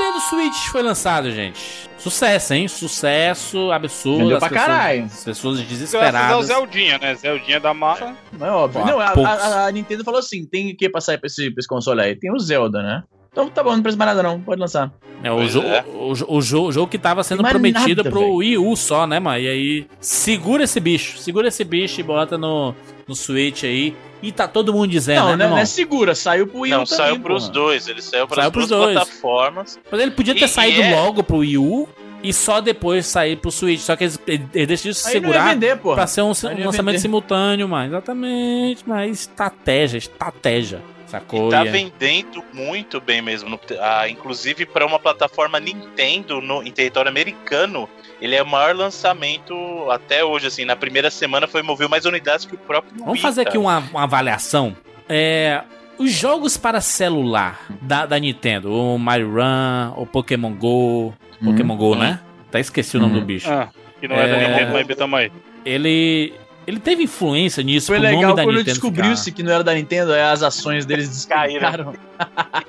Nintendo Switch foi lançado, gente. Sucesso, hein? Sucesso absurdo. Vendeu as pra pessoas, caralho. As pessoas Graças ao desesperadas. Zeldinha, né? Zeldinha da massa. Não é óbvio. Não, a, a- a Nintendo falou assim: tem que passar pra esse, pra esse console aí. Tem o Zelda, né? Então tá bom, não precisa mais nada, não. Pode lançar. É, o, Pois jo é. o, jo- o jo- o jogo que tava sendo prometido nada, pro velho. Wii U só, né, mano? E aí, segura esse bicho. Segura esse bicho e bota no, no Switch aí. E tá todo mundo dizendo, não, né, não, é- irmão? não é segura, saiu pro Wii U Não, também, saiu pros porra. dois. Ele saiu para Saiu as pros duas dois. plataformas. Mas ele podia ter E- saído e é- logo pro Wii U e só depois sair pro Switch. Só que eles, eles decidiram se segurar vender, porra. pra ser um, um lançamento vender. simultâneo, mas exatamente. Mas estratégia, estratégia. Sacou? E tá é- vendendo muito bem mesmo. no- ah, inclusive para uma plataforma Nintendo no, em território americano, ele é o maior lançamento até hoje. Assim, na primeira semana foi mover mais unidades que o próprio. Vamos Wii, fazer aqui uma, uma avaliação. É, os jogos para celular da, da Nintendo, o Mario Run, o Pokémon Go. Pokémon Go, né? Até esqueci o nome do bicho. Ah, que não é, da É. Nintendo, mas tamo aí. Ele ele teve influência nisso, Foi pro nome legal da quando descobriu-se que não era da Nintendo, aí as ações deles descaíram.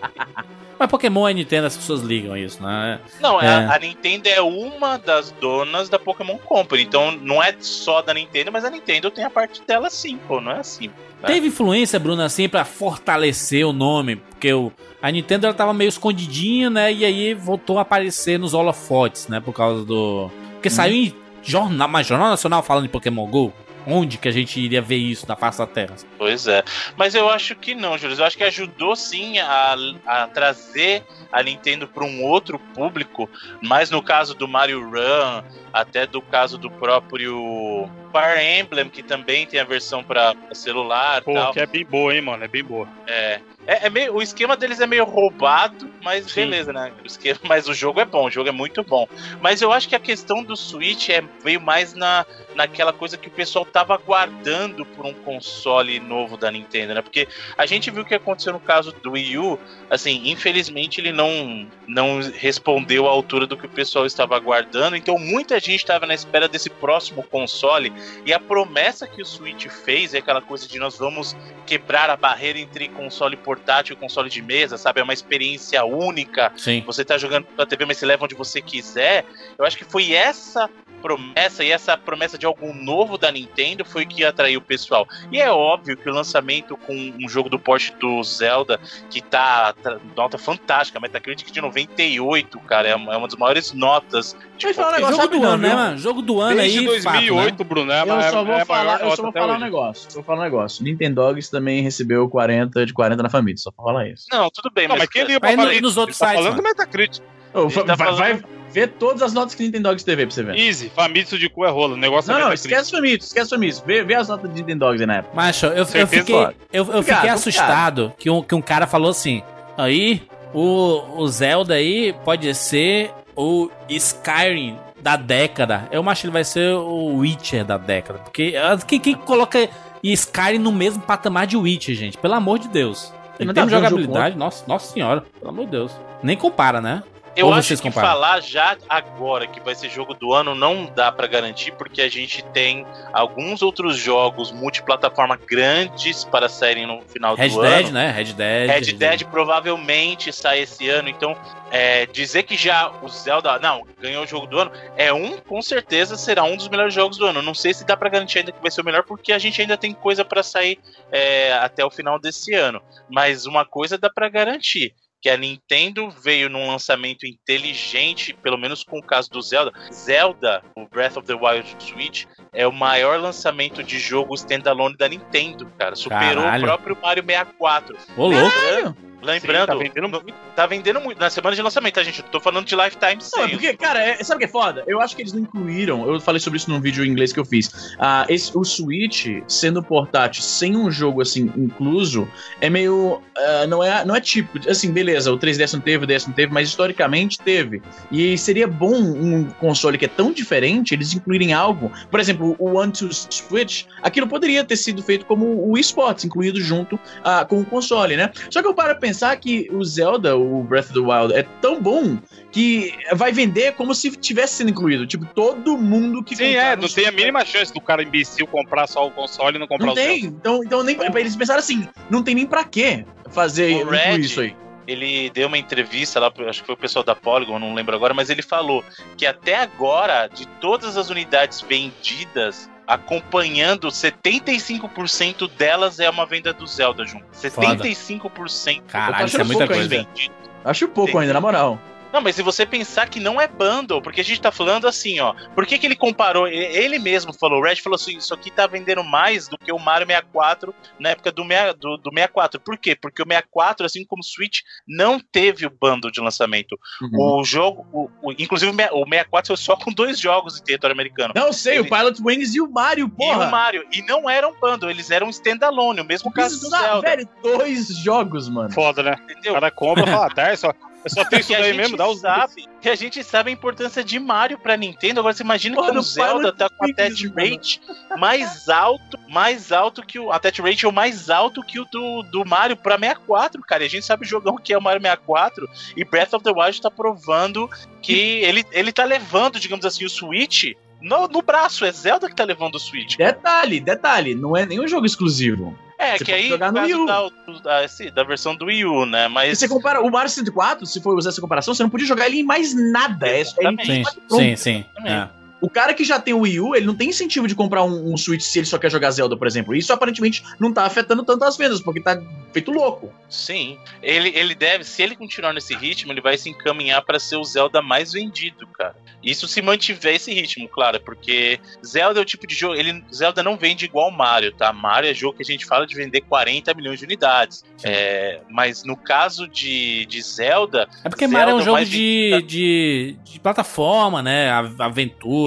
Mas Pokémon é Nintendo, as pessoas ligam isso, né? Não, É. a, a Nintendo é uma das donas da Pokémon Company. Então não é só da Nintendo, mas a Nintendo tem a parte dela sim, pô. Não é assim. É. Teve influência, Bruno, assim, pra fortalecer o nome, porque o, a Nintendo ela tava meio escondidinha, né? E aí voltou a aparecer nos holofotes, né? Por causa do. Porque saiu em jornal, mas Jornal Nacional falando de Pokémon GO. Onde que a gente iria ver isso na face da Terra? Pois é. Mas eu acho que não, Júlio. Eu acho que ajudou sim a, a trazer a Nintendo para um outro público. Mas no caso do Mario Run, até do caso do próprio Fire Emblem, que também tem a versão para celular e Pô, tal. que é bem boa, hein, mano? É bem boa. É. É, é meio, o esquema deles é meio roubado, mas Sim. beleza, né? O esquema, mas o jogo é bom, o jogo é muito bom. Mas eu acho que a questão do Switch é, veio mais na, naquela coisa que o pessoal tava aguardando por um console novo da Nintendo, né? Porque a gente viu o que aconteceu no caso do Wii U, assim, infelizmente ele não, não respondeu à altura do que o pessoal estava aguardando, então muita gente estava na espera desse próximo console, e a promessa que o Switch fez é aquela coisa de nós vamos quebrar a barreira entre console portátil e console de mesa, sabe? É uma experiência única. Sim. Você tá jogando pela TV, mas você leva onde você quiser. Eu acho que foi essa promessa e essa promessa de algo novo da Nintendo foi que atraiu o pessoal. E é óbvio que o lançamento com um jogo do porte do Zelda que tá, nota fantástica, Metacritic de 98, cara, é uma, é uma das maiores notas. Deixa eu falar um negócio Jogo do ano, né, viu? mano? Jogo do ano Desde aí, 2008, fato, né? Bruno, é, a- Eu só vou é a falar, eu só vou falar um negócio. Eu vou falar um negócio. Nintendogs também recebeu 40 de 40 na família, só pra falar isso. Não, tudo bem, Não, mas, mas quem liga pra família? nos outros Ele tá sites, falando do mano. Metacritic. Ele tá vai, falando- vai ver todas as notas que Nintendogs teve pra você ver. Easy, Famitsu de cu é rolo. O negócio Não, é não, esquece o Famitsu, esquece o Famitsu. Vê, vê as notas de Nintendogs aí na época. Macho, eu, eu fiquei, eu, eu fiquei obrigado. assustado que um, que um cara falou assim: aí, o, o Zelda aí pode ser o Skyrim da década. Eu acho que ele vai ser o Witcher da década. Porque ah, quem, quem coloca Skyrim no mesmo patamar de Witcher, gente? Pelo amor de Deus. Em Não termos de dá pra ver um jogabilidade, nossa, nossa senhora, pelo amor de Deus. Nem compara, né? Eu Ou acho que comparam? falar já agora que vai ser jogo do ano não dá pra garantir, porque a gente tem alguns outros jogos multiplataforma grandes para saírem no final Red do Dead, ano. né? Red Dead. Red Dead provavelmente sai esse ano, então é, dizer que já o Zelda não ganhou o jogo do ano é um, com certeza será um dos melhores jogos do ano. Não sei se dá pra garantir ainda que vai ser o melhor, porque a gente ainda tem coisa pra sair é, até o final desse ano. Mas uma coisa dá pra garantir. Que a Nintendo veio num lançamento inteligente, pelo menos com o caso do Zelda. Zelda, o Breath of the Wild Switch, é o maior lançamento de jogo standalone da Nintendo, cara. Superou Caralho. o próprio Mario 64. Ô, louco. Lembrando, Sim, tá vendendo no- tá vendendo muito. Na semana de lançamento, tá, gente? Eu tô falando de Lifetime Não, é porque, cara, é- sabe o que é foda? Eu acho que eles não incluíram. Eu falei sobre isso num vídeo em inglês que eu fiz. Ah, esse, o Switch, sendo portátil sem um jogo assim incluso, é meio. ah, não, é, não é tipo. Assim, beleza, o 3DS não teve, o DS não teve, mas historicamente teve. E seria bom um console que é tão diferente, eles incluírem algo. Por exemplo, o One to Switch, aquilo poderia ter sido feito como o eSports, incluído junto ah, com o console, né? Só que eu paro a pensar que o Zelda, o Breath of the Wild, é tão bom que vai vender como se tivesse sendo incluído. Tipo, todo mundo que Sim, é, não tem a mínima chance do cara imbecil comprar só o console e não comprar Não o tem. Zelda. Então, então nem, eles pensaram assim, não tem nem pra quê fazer Red- isso aí. ele deu uma entrevista lá, acho que foi o pessoal da Polygon, não lembro agora, mas ele falou que até agora, de todas as unidades vendidas, acompanhando 75% delas é uma venda do Zelda, Jun. 75%. Caralho, isso é muita coisa. vendidos. Acho pouco ainda, na moral. Não, mas se você pensar que não é bundle, porque a gente tá falando assim, ó. Por que, que ele comparou? E- Ele mesmo falou, o Red falou assim: isso aqui tá vendendo mais do que o Mario 64 na época do, mea- do, do 64. Por quê? Porque o 64, assim como o Switch, não teve o bundle de lançamento. Uhum. O jogo, o, o- inclusive o mea- o 64 foi só com dois jogos em território americano. Não sei, Ele- o Pilot Wings e o Mario, E porra. o Mario. E não eram bundle, eles eram standalone, o mesmo caso do Bizarro, Zelda. Velho, dois jogos, mano. Foda, né? O Entendeu? cara compra e fala, ah, tá, é só, é só ter isso daí mesmo, dá os sabe, que a gente sabe a importância de Mario pra Nintendo. Agora você imagina Porra, que o Zelda tá com a attach mano. rate mais alto, mais alto que o a attach rate é o mais alto que o do, do Mario pra 64, cara. E a gente sabe o jogão que é o Mario 64 e Breath of the Wild tá provando que ele, ele tá levando, digamos assim, o Switch no, no braço. É Zelda que tá levando o Switch. Detalhe, detalhe, não é nenhum jogo exclusivo. É, Você que aí jogar no Wii U. Da, da, sim, da versão do Wii U, né? Se Mas você compara o Mario 64, se for usar essa comparação, você não podia jogar ele em mais nada. É, é. Sim, pronto. sim, sim. É. O cara que já tem o Wii U, ele não tem incentivo de comprar um, um Switch se ele só quer jogar Zelda, por exemplo. Isso aparentemente não tá afetando tanto as vendas, porque tá feito louco. Sim, ele, ele deve, se ele continuar nesse ritmo, ele vai se encaminhar para ser o Zelda mais vendido, cara. Isso se mantiver esse ritmo, claro, porque Zelda é o tipo de jogo, ele Zelda não vende igual Mario, tá? Mario é jogo que a gente fala de vender 40 milhões de unidades. É, mas no caso de, de Zelda, É porque Zelda Mario é um é jogo de, de, de plataforma, né? A-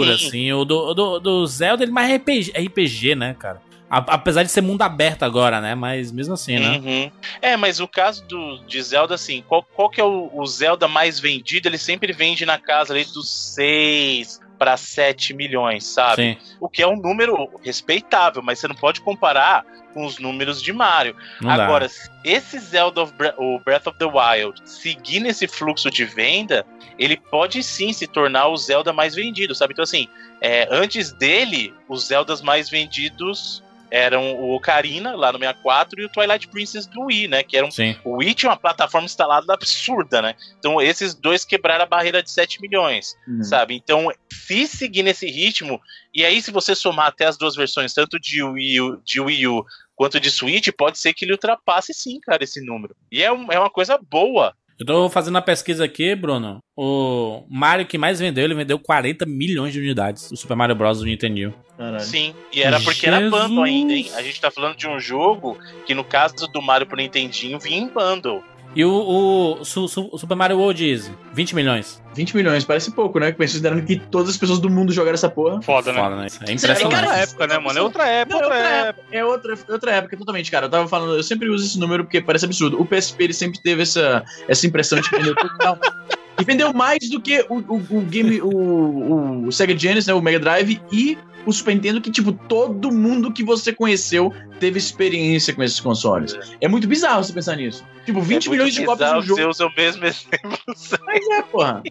Aventura, Sim. assim. O do, do, do Zelda, ele é mais RPG, RPG, né, cara? Apesar de ser mundo aberto agora, né? Mas mesmo assim, né? Uhum. É, mas o caso do, de Zelda, assim, qual, qual que é o, o Zelda mais vendido? Ele sempre vende na casa ali dos 6 para 7 milhões, sabe? Sim, O que é um número respeitável, mas você não pode comparar com os números de Mario. não Agora, dá. se esse Zelda of Bre- o Breath of the Wild seguir nesse fluxo de venda, ele pode sim se tornar o Zelda mais vendido, sabe? Então, assim, é, antes dele, os Zeldas mais vendidos eram o Ocarina, lá no 64, e o Twilight Princess do Wii, né? Que eram Sim. o Wii tinha uma plataforma instalada absurda, né? Então esses dois quebraram a barreira de 7 milhões, sabe? Então, se seguir nesse ritmo, e aí se você somar até as duas versões, tanto de Wii U, de Wii U quanto de Switch, pode ser que ele ultrapasse sim, cara, esse número. E é, um- é uma coisa boa. Eu tô fazendo a pesquisa aqui, Bruno. O Mario que mais vendeu, ele vendeu 40 milhões de unidades. O Super Mario Bros. do Nintendo. Caralho. Sim, e era porque era Jesus. bundle ainda, hein? A gente tá falando de um jogo que, no caso do Mario pro Nintendinho, vinha em bundle. E o, o, Su- Su- o Super Mario World Easy, 20 milhões. 20 milhões, parece pouco, né? Considerando que todas as pessoas do mundo jogaram essa porra. Foda, né? Foda, né? É É impressionante. outra época, né, mano? É outra época, Não, é outra época. época, é outra, outra época totalmente, cara. Eu tava falando, eu sempre uso esse número porque parece absurdo. O PSP ele sempre teve essa, essa impressão de que vendeu tudo. Não. E vendeu mais do que o, o, o game, o, o Sega Genesis, né, o Mega Drive e o Super Nintendo, que, tipo, todo mundo que você conheceu teve experiência com esses consoles. É muito bizarro você pensar nisso. Tipo, 20 É milhões de cópias do jogo. Você usa o mesmo exemplo. Mas é, porra.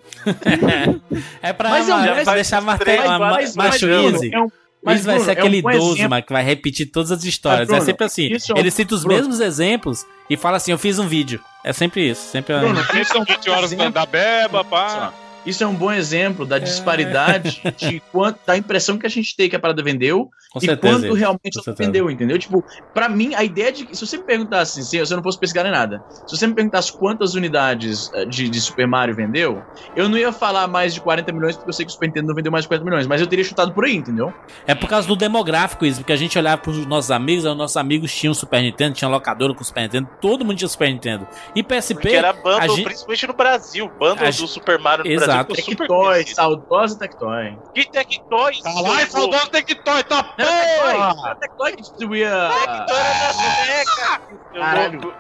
É pra, Mas é um- ma- mas pra deixar faz marca- três, ma- ma- Mas, mas, macho Bruno, easy. é um, mas, Mas vai Bruno, ser é um aquele idoso, exemplo. mano, que vai repetir todas as histórias. Bruno, é sempre assim. isso é um- Ele cita os Bruno. mesmos exemplos e fala assim: Eu fiz um vídeo. É sempre isso. Sempre Bruno, Eles são 20 horas da, da beba, pá. Isso é um bom exemplo da disparidade de quanto da impressão que a gente tem que a parada vendeu com e certeza. quanto realmente ela vendeu, entendeu? Tipo, pra mim, a ideia de que. Se você me perguntasse, se eu se eu não fosse pesquisar nem nada, se você me perguntasse quantas unidades eh, de, de Super Mario vendeu, eu não ia falar mais de 40 milhões, porque eu sei que o Super Nintendo não vendeu mais de 40 milhões, mas eu teria chutado por aí, entendeu? É por causa do demográfico isso, porque a gente olhava pros nossos amigos, aí os nossos amigos tinham Super Nintendo, tinha locadora com Super Nintendo, todo mundo tinha Super Nintendo. E PSP, Porque era bundle, gente- principalmente no Brasil. Bundle a do gente- Super Mario no Exato. Brasil. Ficou super Tectoy, saudosa Tectoy. Que Tectoy? Tá lá e saudoso Tectoy, tá porra! Tectoy que distribuía. Tectoy era da Seca. Caralho.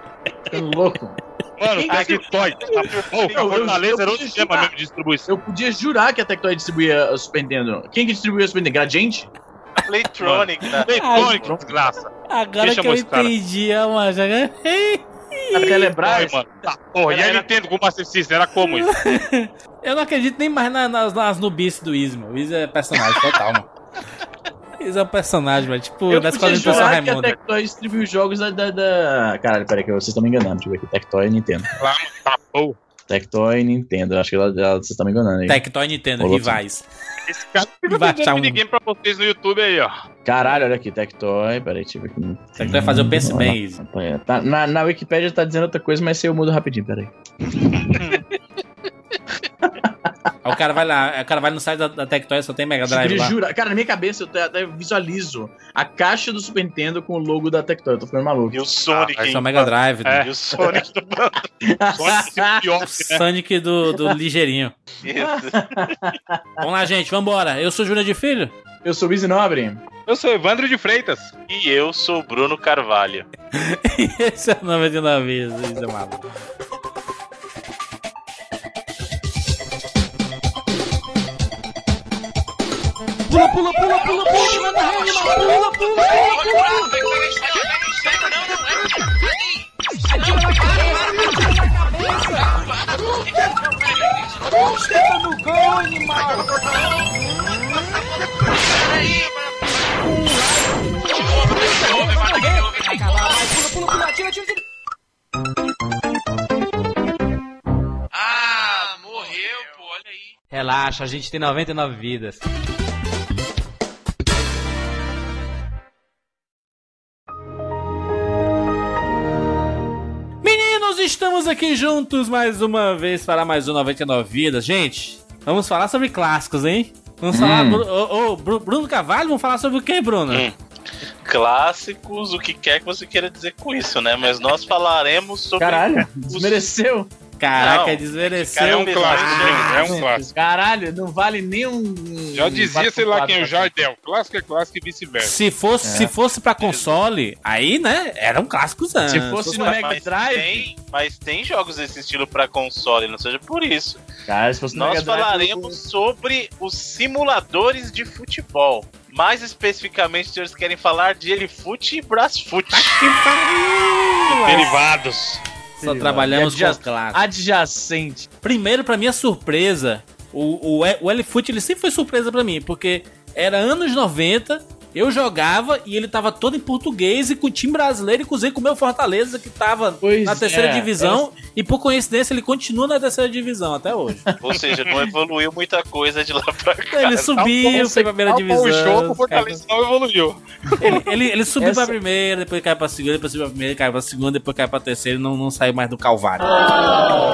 Ficando louco. Mano, Tectoy. Tá porra. Fortaleza era outro jurar. mesmo de distribuição. Eu podia jurar que a Tectoy distribuía o Super Nintendo. Quem que distribuía o Super Nintendo? Gradiente? Playtronic, né? Eletrônico, desgraça. agora Quem que chamou eu entendi, é uma joga- A Telebrás? Mano. Tá, porra, e a Era- Nintendo com o Master System era como isso? Eu não acredito nem mais na- nas, nas nubices do Easy, meu. O Easy é personagem total, mano. Isso é um personagem, mas tipo, Eu da podia escola de pessoa jurar que a. Tectoy distribui os jogos da, da, da... Caralho, peraí que vocês estão me enganando. Deixa eu ver aqui. Tectoy e Nintendo. Lá, tá bom. Tectoy e Nintendo. Acho que ela, ela- vocês estão me enganando aí. Tectoy Nintendo, Ô, louco. rivais. Esse cara fica Vai um- minigame pra vocês no YouTube aí, ó. Caralho, olha aqui. Tectoy. Peraí, deixa eu ver aqui. Tectoy fazer o Pense Hum, Bem. Easy. Tá, na, na Wikipedia tá dizendo outra coisa, mas eu mudo rapidinho, peraí. Aí o cara vai lá, o cara vai no site da, da Tectoy, só tem Mega Drive Ele lá. jura. Cara, na minha cabeça eu até, até visualizo a caixa do Super Nintendo com o logo da Tectoy. Eu tô ficando maluco. E o Sonic. Aí hein? só Mega Drive. É. né? E o Sonic do Sonic né? Sonic do, do ligeirinho. Vamos lá, gente, vambora. Eu sou Júnior de Filho. Eu sou o Easy Nobre. Eu sou Evandro de Freitas. E eu sou o Bruno Carvalho. Esse é o 99 vezes, isso é maluco. Pula, pula, pula, pula, pula, manda animal, pula, pula, pula, pula. Ah, morreu, pô, olha aí. Relaxa, a gente tem 99 vidas. Estamos aqui juntos mais uma vez para mais um 99 vidas. Gente, vamos falar sobre clássicos, hein? Vamos falar. Hum. Bru- Ô, ô, Bru- Bruno Carvalho, vamos falar sobre o que, Bruno? Hum. Clássicos, o que quer que você queira dizer com isso, né? Mas nós falaremos sobre. Caralho, desmereceu. Caraca, Não, desmereceu. cara É um clássico, gente. É um clássico. Caralho, não vale nem um. Já dizia, sei lá quem, o. Jardel. Clássico é clássico e vice-versa. Se fosse, É. se fosse pra console, aí, né, era um clássico Se fosse no Mega Mas Drive. tem, mas tem jogos desse estilo pra console, não seja por isso. Cara, se fosse no Nós Mega Drive. falaremos sobre os simuladores de futebol. Mais especificamente, os senhores querem falar de Elefute e Brasfoot. Que pariu! Derivados. Só trabalhamos com Adja- os clássicos. Adjacente. Primeiro, pra minha surpresa, o, o, o L-Foot ele sempre foi surpresa pra mim, porque era anos 90, eu jogava e ele tava todo em português e com o time brasileiro, inclusive com o meu Fortaleza, que tava Pois na terceira é, divisão, e por coincidência ele continua na terceira divisão até hoje. Ou seja, não evoluiu muita coisa de lá pra cá. Ele subiu, foi pra primeira divisão. O jogo, o Fortaleza não evoluiu. Ele, ele, ele subiu Essa- pra primeira, depois caiu pra segunda, depois subiu pra primeira, caiu pra segunda, depois caiu pra terceira e não, não saiu mais do Calvário.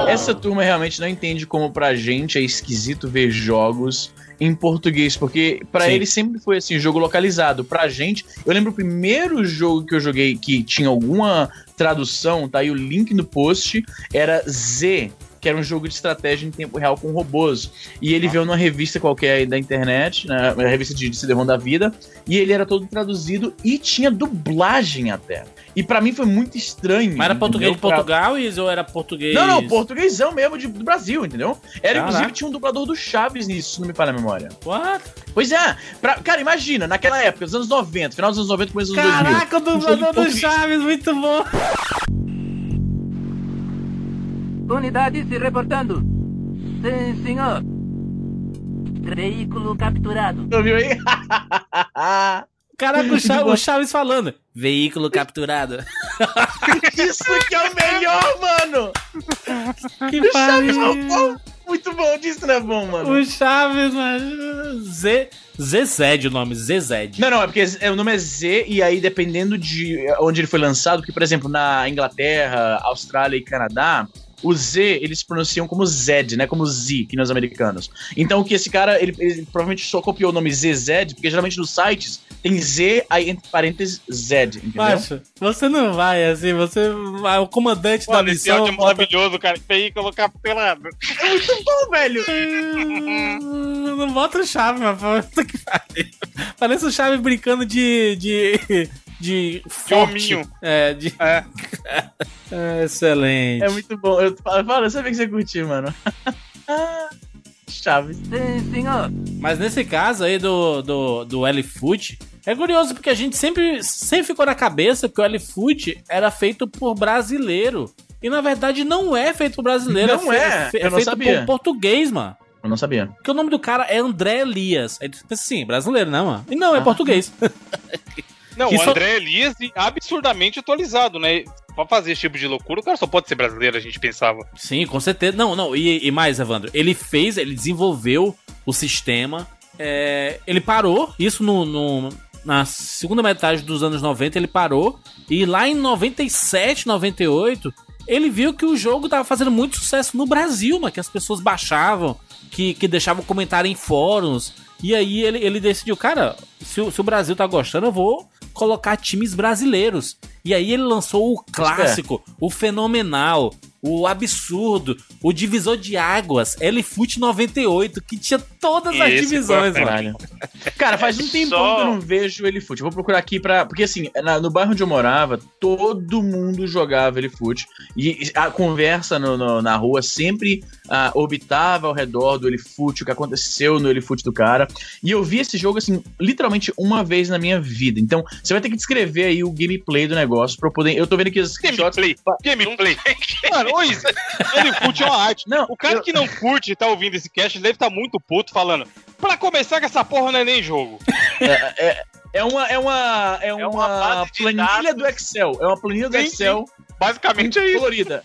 Essa turma realmente não entende como pra gente é esquisito ver jogos em português, porque pra Sim. ele sempre foi assim, jogo localizado. Pra gente, eu lembro o primeiro jogo que eu joguei que tinha alguma tradução, tá aí o link no post, era Z, que era um jogo de estratégia em tempo real com robôs. E ele veio numa revista qualquer aí da internet, né, uma revista de, de CD-ROM da vida, e ele era todo traduzido e tinha dublagem até. E pra mim foi muito estranho. Mas era português de entendeu? Pra- Portugal Isa, ou era português. não, não, portuguesão mesmo de, do Brasil, entendeu? Era, Caraca. inclusive, tinha um dublador do Chaves nisso, se não me falha a memória. What? Pois é, pra- cara, imagina, naquela época, nos anos 90, final dos anos 90, começo dos anos 2000. Caraca, o dublador do. Chaves, muito bom. Unidade se reportando. Sim, senhor. Veículo capturado. Tu viu aí? Caraca, o, Cha- o Chaves falando. Veículo capturado. Isso que é o melhor, mano! Que pariu. Muito bom, disso não é bom, mano. O Chaves, mano. Z. Zezed o nome, Zezed. Não, não, é porque é, o nome é Z, e aí dependendo de onde ele foi lançado, que, por exemplo, na Inglaterra, Austrália e Canadá, o Z eles pronunciam como Zed, né? Como Z, que nos americanos. Então, o que esse cara, ele, ele provavelmente só copiou o nome ZZ, porque geralmente nos sites tem Z, aí entre parênteses Z, entendeu? Macho, você não vai assim, você vai, o comandante da Mano, esse missão. áudio é maravilhoso, cara. Veículo capturado. É muito bom, velho! Não bota o Chaves, mano. Puta que pariu. Parece o Chaves brincando de. de. de. forte. É, de. É. É, excelente. É muito bom. Eu falo, fala, eu sabia que você curtiu, mano. Chaves. Sim, senhor. Mas nesse caso aí do, do, do L-Foot, é curioso porque a gente sempre, sempre ficou na cabeça que o L-Foot era feito por brasileiro. E na verdade não é feito por brasileiro. Não fe- é, fe- eu não feito sabia. por português, mano. Eu não sabia. Porque o nome do cara é André Elias. Aí tu pensa assim, brasileiro, não, mano. E não, é Ah. português. Não, Isso- o André Elias absurdamente atualizado, né? Pra fazer esse tipo de loucura, o cara só pode ser brasileiro, a gente pensava. Sim, com certeza. Não, não. E, e mais, Evandro, ele fez, ele desenvolveu o sistema. é, ele parou, isso no, no- na segunda metade dos anos 90, ele parou. E lá em 97, 98, ele viu que o jogo tava fazendo muito sucesso no Brasil, mas que as pessoas baixavam, que, que deixavam comentário em fóruns. E aí ele, ele decidiu, cara, se, se o Brasil tá gostando, eu vou colocar times brasileiros. E aí ele lançou o clássico, o fenomenal, o absurdo, o divisor de águas, LFoot 98, que tinha todas as divisões. Caralho. Cara, faz É um tempão só- que eu não vejo ele fute. Vou procurar aqui pra. Porque assim, na- no bairro onde eu morava, todo mundo jogava ele fute. E a conversa no- no- na rua sempre ah, orbitava ao redor do ele fute, o que aconteceu no ele fute do cara. E eu vi esse jogo, assim, literalmente uma vez na minha vida. Então, você vai ter que descrever aí o gameplay do negócio pra eu poder. Eu tô vendo aqui os screenshots. Gameplay. Gameplay. Mano, ô Isa, ele curte uma arte. Não, O cara eu- que não curte e tá ouvindo esse cast deve estar muito puto falando. Pra começar que essa porra não é nem jogo. É uma, é uma, é uma, uma base de planilha dados. do Excel. É uma planilha do Sim, Excel Basicamente é isso. colorida.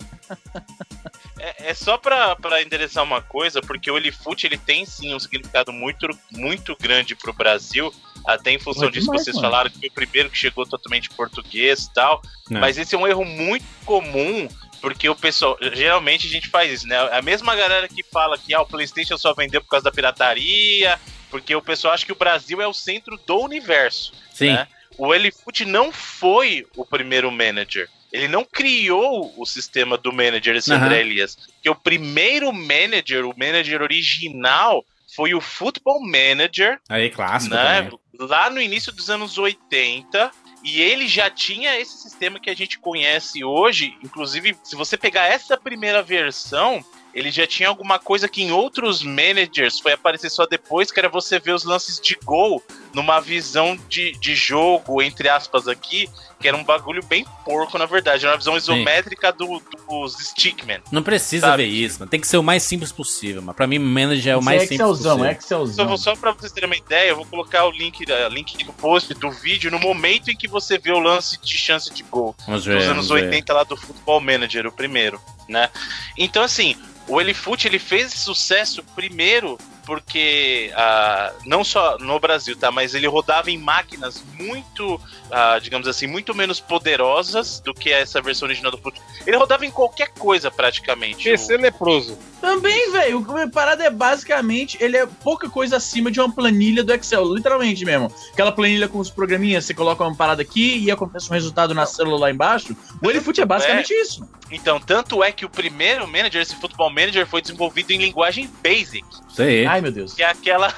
É, é só pra, pra endereçar uma coisa, porque o Elifoot ele tem sim um significado muito, muito grande pro Brasil, até em função Pô, disso demais, que vocês mano. falaram, que foi o primeiro que chegou totalmente português e tal. É. Mas esse é um erro muito comum, porque o pessoal, geralmente a gente faz isso, né? A mesma galera que fala que ah, o PlayStation só vendeu por causa da pirataria, porque o pessoal acha que o Brasil é o centro do universo. Sim. né? O Elifoot não foi o primeiro manager. Ele não criou o sistema do manager, esse Aham. André Elias. Porque o primeiro manager, o manager original, foi o Football Manager, Aí, clássico né? também. Lá no início dos anos 80. E ele já tinha esse sistema que a gente conhece hoje. Inclusive, se você pegar essa primeira versão, ele já tinha alguma coisa que em outros managers foi aparecer só depois, que era você ver os lances de gol numa visão de, de jogo, entre aspas, aqui, que era um bagulho bem porco, na verdade. Era uma visão isométrica do- dos Stickman. Não precisa Sabe? ver isso, mano. Tem que ser o mais simples possível, mas pra mim, manager é o mais é simples Excelzão, possível. é Excelzão. Só, só pra vocês terem uma ideia, eu vou colocar o link, uh, link no post do vídeo no momento em que você vê o lance de chance de gol. Vamos ver. dos anos vamos ver. 80 lá do Football Manager, o primeiro, né? Então, assim, o Elifoot, ele fez sucesso primeiro porque, ah, não só no Brasil, tá? Mas ele rodava em máquinas muito, ah, digamos assim, muito menos poderosas do que essa versão original do Foot. Ele rodava em qualquer coisa, praticamente. PC leproso. Também, velho. A parada é basicamente. Ele é pouca coisa acima de uma planilha do Excel, literalmente mesmo. Aquela planilha com os programinhas, você coloca uma parada aqui e acontece um resultado na célula lá embaixo. O Elifoot é basicamente isso. Então, tanto é que o primeiro manager, esse Football Manager, foi desenvolvido em linguagem BASIC, Sei. Ai, meu Deus. que é aquela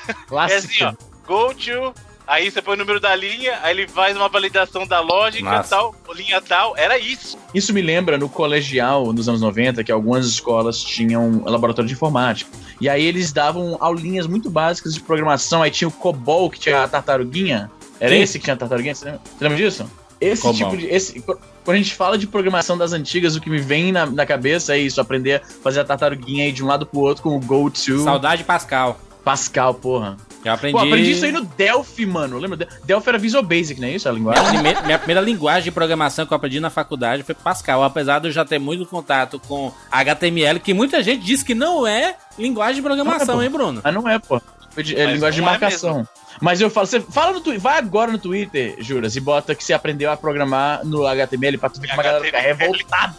É assim, ó. Go to. Aí você põe o número da linha, aí ele faz uma validação da lógica Massa. tal, linha tal. Era isso. Isso me lembra no colegial, nos anos 90, que algumas escolas tinham um laboratório de informática. E aí eles davam aulinhas muito básicas de programação. Aí tinha o COBOL, que tinha a tartaruguinha. Era Sim. esse que tinha a tartaruguinha? Você lembra, você lembra disso? Esse COBOL. tipo de. Esse, quando a gente fala de programação das antigas, o que me vem na, na cabeça é isso: aprender a fazer a tartaruguinha aí de um lado pro outro com o Go to Saudade Pascal. Pascal, porra. Já aprendi. Pô, aprendi isso aí no Delphi, mano. Lembra? Delphi era Visual Basic, não é isso? A linguagem? Minha primeira, minha primeira linguagem de programação que eu aprendi na faculdade foi Pascal, apesar de eu já ter muito contato com HTML, que muita gente diz que não é linguagem de programação, Não é, hein, Bruno? Mas não é, pô. É é linguagem de é marcação. Mas eu falo, você fala no Twitter, vai agora no Twitter, Juras, e bota que você aprendeu a programar no HTML pra tu ver como a galera fica revoltada.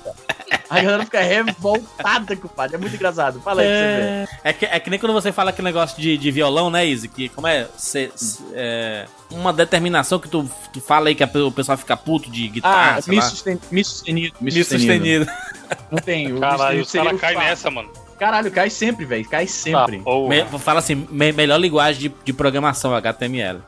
A galera fica revoltada, compadre. É muito engraçado. Fala aí pra você ver. É que, é que nem quando você fala aquele negócio de, de violão, né, Izzy? Que como é, cê- cê- é, Uma determinação que tu, tu fala aí que a o pessoal fica puto de guitarra, Ah, sei mi, lá. susten, mi sustenido. Mi, Me sustenido. sustenido. Não tem. O mi Caralho, os seria caras caem Fá. nessa, mano. Caralho, cai sempre, velho. Cai sempre. Ah. Me- fala assim, me- melhor linguagem de, de programação, HTML.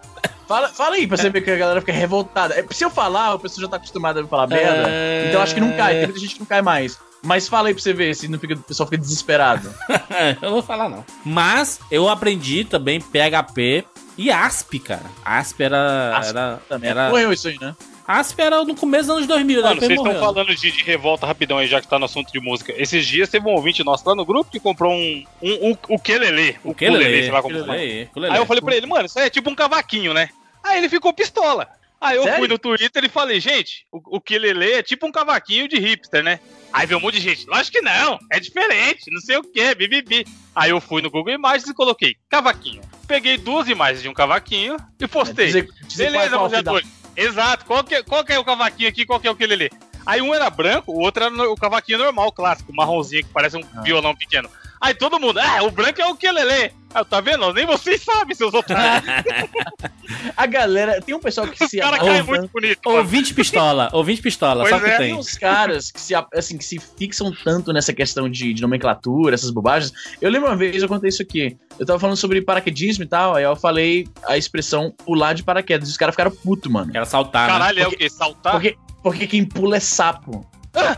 Fala, fala aí pra você ver que a galera fica revoltada. É, se eu falar, o pessoal já tá acostumado a falar merda. É. Então acho que não cai. Tem muita gente que não cai mais. Mas fala aí pra você ver se não fica, o pessoal fica desesperado. eu não vou falar, não. Mas eu aprendi também PHP e ASP, cara. ASP era. ASP era, Também. era Morreu isso aí, né? Asp era no começo dos anos 2000, Mano, depois vocês estão falando de, de revolta rapidão aí, já que tá no assunto de música. Esses dias teve um ouvinte nosso lá no grupo que comprou um. um, um o Quelele. O sei lá como fala. Aí Aí eu falei pra ele, mano, isso aí é tipo um cavaquinho, né? Aí ele ficou pistola. Aí eu Sério? fui no Twitter e falei, gente, o, o Quelele é tipo um cavaquinho de hipster, né? Aí veio um monte de gente, lógico que não, é diferente, não sei o que, bibibi. Aí eu fui no Google Imagens e coloquei cavaquinho. Peguei duas imagens de um cavaquinho e postei. Dizer, dizer Beleza, é. Exato. Qual que, é- qual que é o cavaquinho aqui? Qual que é o quelele? Aí um era branco, o outro era o cavaquinho normal, clássico, marronzinho, que parece um Ah. violão pequeno. Aí todo mundo, ah, o branco é o quelele. Aí eu, tá vendo? Nem vocês sabem, seus otários. A galera. Tem um pessoal que Os se caras amarra- caem muito bonito. Ouvinte pistola, ouvinte pistola, Pois só que é, tem. Tem uns caras que se, assim, que se fixam tanto nessa questão de, de nomenclatura, essas bobagens. Eu lembro uma vez, eu contei isso aqui. Eu tava falando sobre paraquedismo e tal, aí eu falei a expressão pular de paraquedas. E os caras ficaram putos, mano. Quero saltar, né? Caralho, é o quê? Saltar? Porque, porque quem pula é sapo.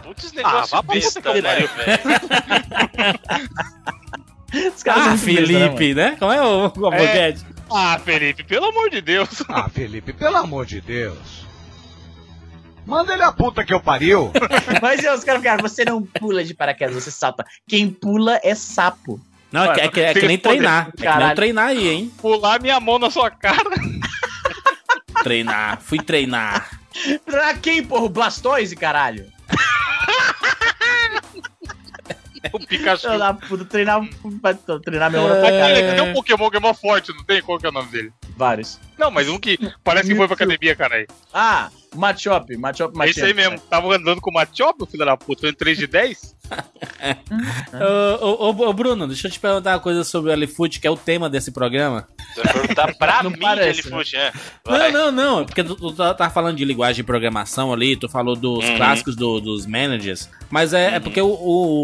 Putz, negócio vá pra besta, velho? Os caras são Ah, muito besta, né? Felipe, né? Como é o, o boquete? Ah, Felipe, pelo amor de Deus. Ah, Felipe, pelo amor de Deus. Manda ele a puta que eu pariu. Mas é, os caras ficaram, você não pula de paraquedas, você salta. Quem pula é sapo. Não, é que, é que, é que nem respondendo. treinar. É que nem treinar aí, hein? Pular minha mão na sua cara. Treinar, fui treinar. Pra quem, porra? Blastoise, caralho? O Pikachu. Eu da puta, treinar, treinar meu hora pra Aquele caralho. que tem um Pokémon que é mó forte, não tem? Qual que é o nome dele? Vários. Não, mas um que parece que foi pra academia, cara aí. Ah, Machop, Machop, É Machop. isso aí mesmo. Tava andando com o Machop, o filho da puta, em 3 de 10? Ô, ô, ô, Bruno, deixa eu te perguntar uma coisa sobre o Elifoot, que é o tema desse programa. Você vai perguntar pra Não mim parece, ele né? é. Não, Vai. não, não. Porque tu, tu tá- tava falando de linguagem de programação ali, tu falou dos Uhum. clássicos do- dos managers. Mas é, é porque o,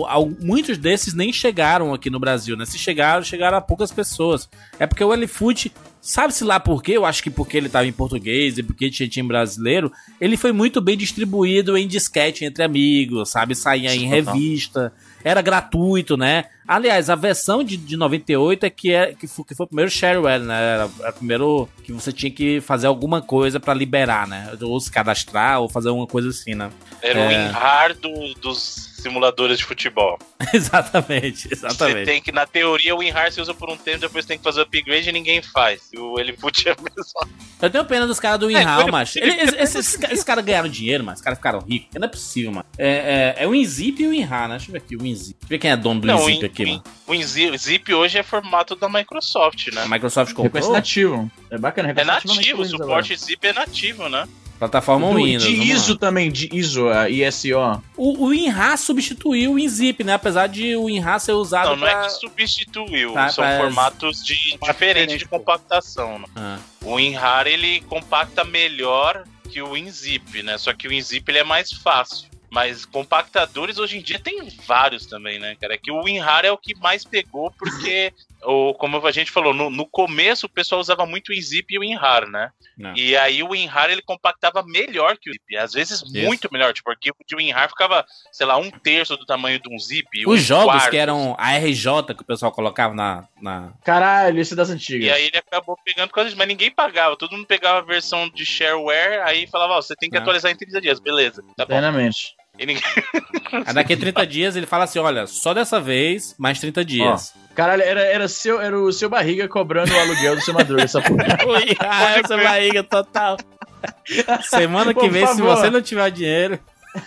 o- muitos desses nem chegaram aqui no Brasil, né? Se chegaram, chegaram a poucas pessoas. É porque o Elifoot, sabe-se lá por quê? Eu acho que porque ele tava em português e porque tinha time brasileiro, ele foi muito bem distribuído em disquete entre amigos, sabe? Saía em revista, era gratuito, né? Aliás, a versão de, de 98 é que, é que, foi, que foi o primeiro shareware, né? Era, era o primeiro que você tinha que fazer alguma coisa pra liberar, né? Ou se cadastrar, ou fazer alguma coisa assim, né? Era o É. WinRAR do- dos simuladores de futebol. exatamente, Você exatamente. tem que, na teoria, o WinRAR você usa por um tempo, depois tem que fazer o upgrade e ninguém faz. O Elifoot é a mesma Eu tenho pena dos caras do É, WinRAR, ele- macho. ele- Ele- esses, esses, esses caras ganharam dinheiro, mas os caras ficaram ricos. Não é possível, mano. É, é, é o WinZip e o WinRAR, né? Deixa eu ver aqui, o WinZip. Deixa eu ver quem é dono do Não, WinZip o aqui, mano. O WinZip Zip hoje é formato da Microsoft, né? A Microsoft Reconhece comprou. nativo. É bacana, É reconhece nativo, o suporte Zip é nativo, né? Plataforma Do- Windows. de vamos lá. ISO também, de ISO, a ISO. O, o WinRAR substituiu o WinZip, né? Apesar de o WinRAR ser usado Não, não é que substituiu, Tá, são pra- formatos de, diferentes diferente, de compactação. né? Ah. O WinRAR ele compacta melhor que o WinZip, né? Só que o WinZip ele é mais fácil. Mas compactadores hoje em dia tem vários também, né, cara? É que o WinRAR é o que mais pegou, porque, o, como a gente falou, no, no começo o pessoal usava muito o WinZip e o WinRAR, né? Não. E aí o WinRAR ele compactava melhor que o Zip. Às vezes muito melhor, tipo, porque o de WinRAR ficava, sei lá, um terço do tamanho de um Zip. e um Os jogos quarto. que eram a RJ que o pessoal colocava na. na... Caralho, esse é das E antigas. aí ele acabou pegando por causa disso, mas ninguém pagava. Todo mundo pegava a versão de shareware, aí falava, ó, você tem que Ah. atualizar em 30 dias, beleza. Tá bom. E ninguém... Aí daqui a 30 dias ele fala assim: olha, só dessa vez, mais 30 dias. Caralho, era, era, seu, era o seu barriga cobrando o aluguel do seu madruga, essa porra. Ui, ah, essa barriga total. Semana que Por vem, se favor. você não tiver dinheiro.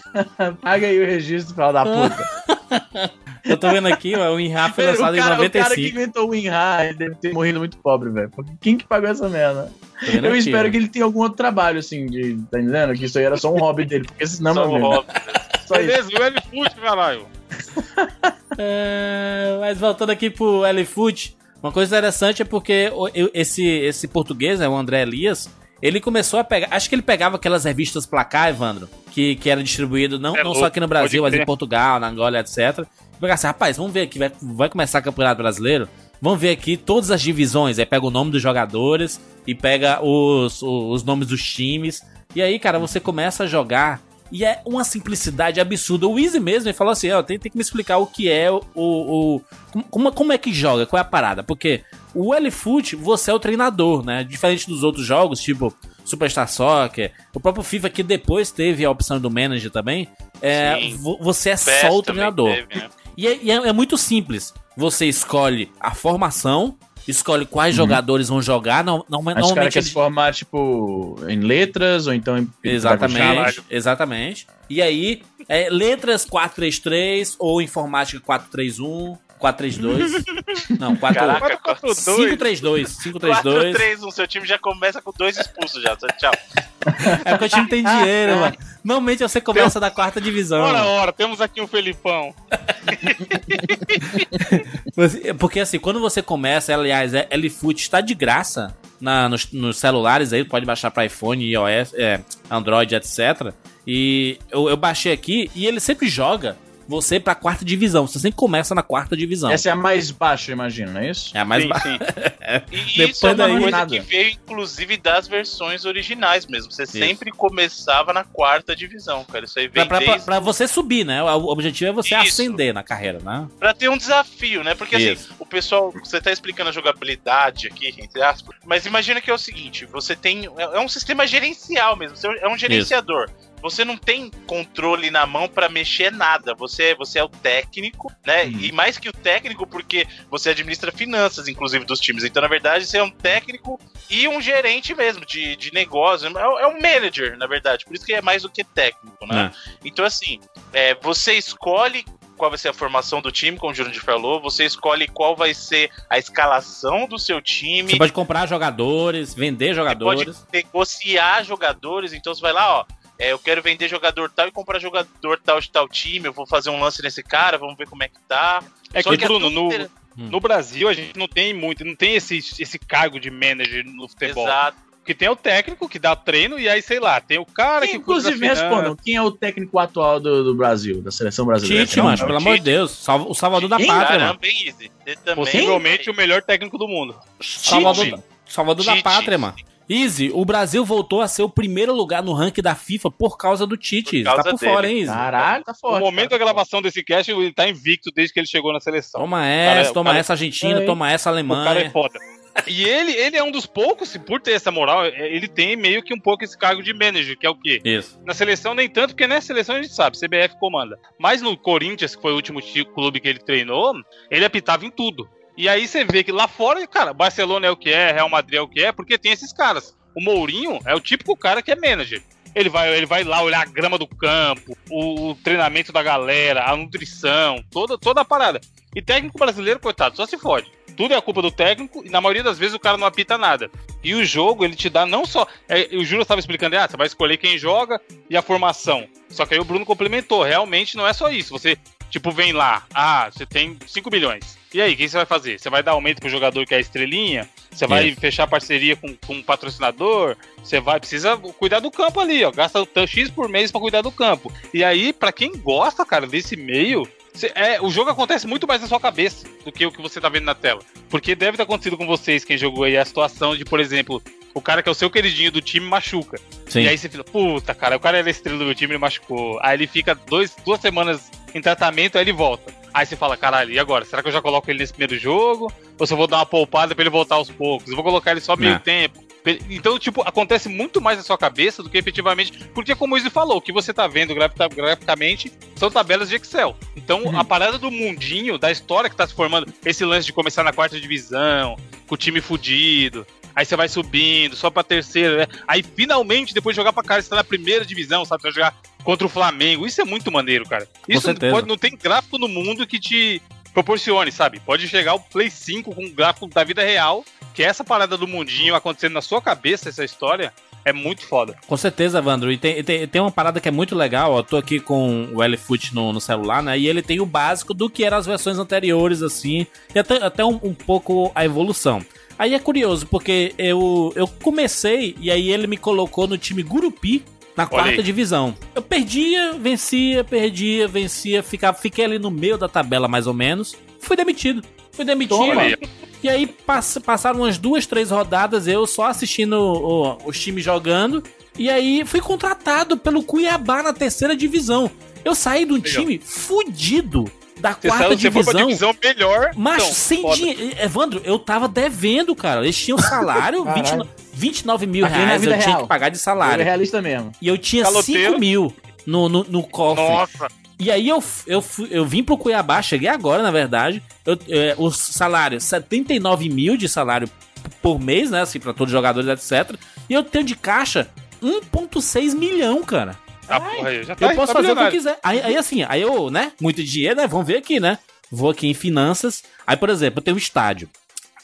Paga aí o registro, filho da puta. Eu tô vendo aqui, ó, o WinRAR foi lançado cara, em o cara que 95. inventou o ele deve ter morrido muito pobre, velho. Quem que pagou essa merda? Eu aqui, espero ó. que ele tenha algum outro trabalho, assim, de. Tá entendendo? Que isso aí era só um hobby dele. Porque senão, Só amigo, hobby. Só isso. Beleza, o L-Foot, caralho. É, mas voltando aqui pro L-Foot, uma coisa interessante é porque esse, esse português, né, o André Elias, ele começou a pegar. Acho que ele pegava aquelas revistas Placar, Evandro, que, que era distribuído não, É, não só aqui no Brasil, mas em. Portugal, na Angola, etc. E pegar assim, rapaz, vamos ver aqui, vai, vai começar o Campeonato Brasileiro. Vamos ver aqui todas as divisões. Aí pega o nome dos jogadores e pega os, os, os nomes dos times. E aí, cara, você começa a jogar. E é uma simplicidade absurda. O Easy mesmo, ele falou assim: ó, tem, tem que me explicar o que é o. o como- como, como é que joga, qual é a parada? Porque o L-Foot, você é o treinador, né? Diferente dos outros jogos, tipo, Superstar Soccer, o próprio FIFA que depois teve a opção do manager também. É, Sim. você é PES só o treinador. teve, né? E, é, e é- é muito simples. Você escolhe a formação, escolhe quais jogadores vão jogar. Não, não, Mas normalmente querem se formar, tipo, em letras ou então em. Exatamente, exatamente. E aí, é, letras 433 ou informática 431, 432. Não, 4, Caraca, 532, 532. 4-3-1, seu time já começa com dois expulsos já. Tchau. É porque o time tem dinheiro, mano. Normalmente você começa da quarta divisão. Ora, ora, temos aqui um Felipão. Porque assim, quando você começa, aliás, é, LFoot está de graça na, nos, nos celulares aí, pode baixar para iPhone, iOS, é, Android, etc. E eu, eu baixei aqui e ele sempre joga você pra quarta divisão. Você sempre começa na quarta divisão. Essa é a mais baixa, eu imagino, não é isso? É a mais sim, ba- sim. E isso é uma daí, coisa nada. que veio, inclusive, das versões originais mesmo. Você Isso. sempre começava na quarta divisão, cara. Isso aí Pra, vem pra, pra- desde... pra você subir, né? O objetivo é você Isso. ascender na carreira, né? Pra ter um desafio, né? Porque Isso. assim, o pessoal, você tá explicando a jogabilidade aqui, entre aspas, mas imagina que é o seguinte: você tem. É é um sistema gerencial mesmo, você é um gerenciador. Você não tem controle na mão pra mexer nada. Você, você é o técnico, né? Uhum. E mais que o técnico, porque você administra finanças, inclusive, dos times. Então, na verdade, você é um técnico e um gerente mesmo de, de negócio. É, é um manager, na verdade. Por isso que é mais do que técnico, né? Então, assim, é, você escolhe qual vai ser a formação do time, como o Jurandir falou, você escolhe qual vai ser a escalação do seu time, Você pode comprar jogadores, vender você jogadores. pode negociar jogadores, então você vai lá, ó. É, eu quero vender jogador tal e comprar jogador tal de tal time, eu vou fazer um lance nesse cara, vamos ver como é que tá. É Só que, que é Bruno, tudo no, inter- no Brasil a gente não tem muito, não tem esse, esse cargo de manager no futebol. Exato. Porque tem o técnico que dá treino e aí, sei lá, tem o cara que cuida Inclusive, finança. respondam, quem é o técnico atual do, do Brasil, da seleção brasileira? Tite, não. pelo amor de Deus. O salvador da Quem? pátria, mano. Caramba, easy. Possivelmente o melhor técnico do mundo. Salvador, salvador da pátria, mano. Easy, o Brasil voltou a ser o primeiro lugar no ranking da FIFA por causa do Tite. Por causa tá por dele. fora, hein, Easy? Caralho, tá forte. no momento cara. da gravação desse cast, ele tá invicto desde que ele chegou na seleção. Toma cara essa, é- o toma cara é- essa Argentina, É, toma essa O cara é Alemanha. foda. E ele, ele é um dos poucos, se por ter essa moral, é- ele tem meio que um pouco esse cargo de manager, que é o quê? Isso. Na seleção nem tanto, porque na seleção a gente sabe, CBF comanda. Mas no Corinthians, que foi o último ti- clube que ele treinou, ele apitava em tudo. E aí você vê que lá fora, cara, Barcelona é o que é, Real Madrid é o que é, porque tem esses caras. O Mourinho é o típico cara que é manager. Ele vai, ele vai lá olhar a grama do campo, o, o treinamento da galera, a nutrição, toda, toda a parada. E técnico brasileiro, coitado, só se fode. Tudo é a culpa do técnico e na maioria das vezes o cara não apita nada. E o jogo, ele te dá não só. é, o Júlio estava explicando, ah, você vai escolher quem joga e a formação. Só que aí o Bruno complementou. Realmente não é só isso. Você, tipo, vem lá, ah, você tem 5 milhões. E aí, o que você vai fazer? Você vai dar aumento pro jogador que é a estrelinha? Você vai Isso. fechar parceria com, com um patrocinador? Você vai, precisa cuidar do campo ali, ó. Gasta o X por mês pra cuidar do campo. E aí, pra quem gosta, cara, desse meio, cê- é, o jogo acontece muito mais na sua cabeça do que o que você tá vendo na tela. Porque deve ter acontecido com vocês, quem jogou aí, a situação de, por exemplo, o cara que é o seu queridinho do time machuca. Sim. E aí você fica, puta, cara, o cara era a estrela do meu time, ele machucou. Aí ele fica dois, duas semanas em tratamento, aí ele volta. Aí você fala, caralho, e agora? Será que eu já coloco ele nesse primeiro jogo? Ou se eu vou dar uma poupada pra ele voltar aos poucos? Eu vou colocar ele só meio É. tempo. Então, tipo, acontece muito mais na sua cabeça do que efetivamente. Porque, como o Izzy falou, o que você tá vendo grafica- graficamente são tabelas de Excel. Então, a parada do mundinho, da história que tá se formando, esse lance de começar na quarta divisão, com o time fudido, aí você vai subindo, só pra terceira, né? Aí finalmente, depois de jogar pra cara, você tá na primeira divisão, sabe? Você vai jogar contra o Flamengo. Isso é muito maneiro, cara. Isso pode, não tem gráfico no mundo que te proporcione, sabe? Pode chegar o Play 5 com um gráfico da vida real, que é essa parada do mundinho acontecendo na sua cabeça, essa história, é muito foda. Com certeza, Evandro. E tem, tem, tem uma parada que é muito legal, ó. Eu tô aqui com o L-Foot no, no celular, né? E ele tem o básico do que eram as versões anteriores, assim. E até, até um, um pouco a evolução. Aí é curioso, porque eu, eu comecei e aí ele me colocou no time Gurupi na quarta divisão. Eu perdia, vencia, perdia, vencia, ficava, fiquei ali no meio da tabela mais ou menos. Fui demitido. Fui demitido. Toma. E aí pass- passaram umas duas, três rodadas eu só assistindo o- os times jogando. E aí fui contratado pelo Cuiabá na terceira divisão. Eu saí de um time fudido. Da Você quarta saiu, você divisão. divisão melhor. Macho, então, sem dinheiro. Evandro, eu tava devendo, cara. Eles tinham salário, Caralho. 29, 29 mil Aqui na reais eu vida tinha real. que pagar de é salário. realista mesmo. E eu tinha Caloteiro. 5 mil no, no, no cofre. Nossa, E aí eu, eu, fui- eu vim pro Cuiabá, cheguei agora, na verdade. Eu, é, o salário, 79 mil de salário por mês, né? Assim, pra todos os jogadores, etc. E eu tenho de caixa 1,6 milhão, cara. A porra aí, já tá eu posso tá fazer o que eu quiser. Aí, aí, assim, aí eu, né? Muito dinheiro, né? Vamos ver aqui, né? Vou aqui em finanças. Aí, por exemplo, eu tenho um estádio.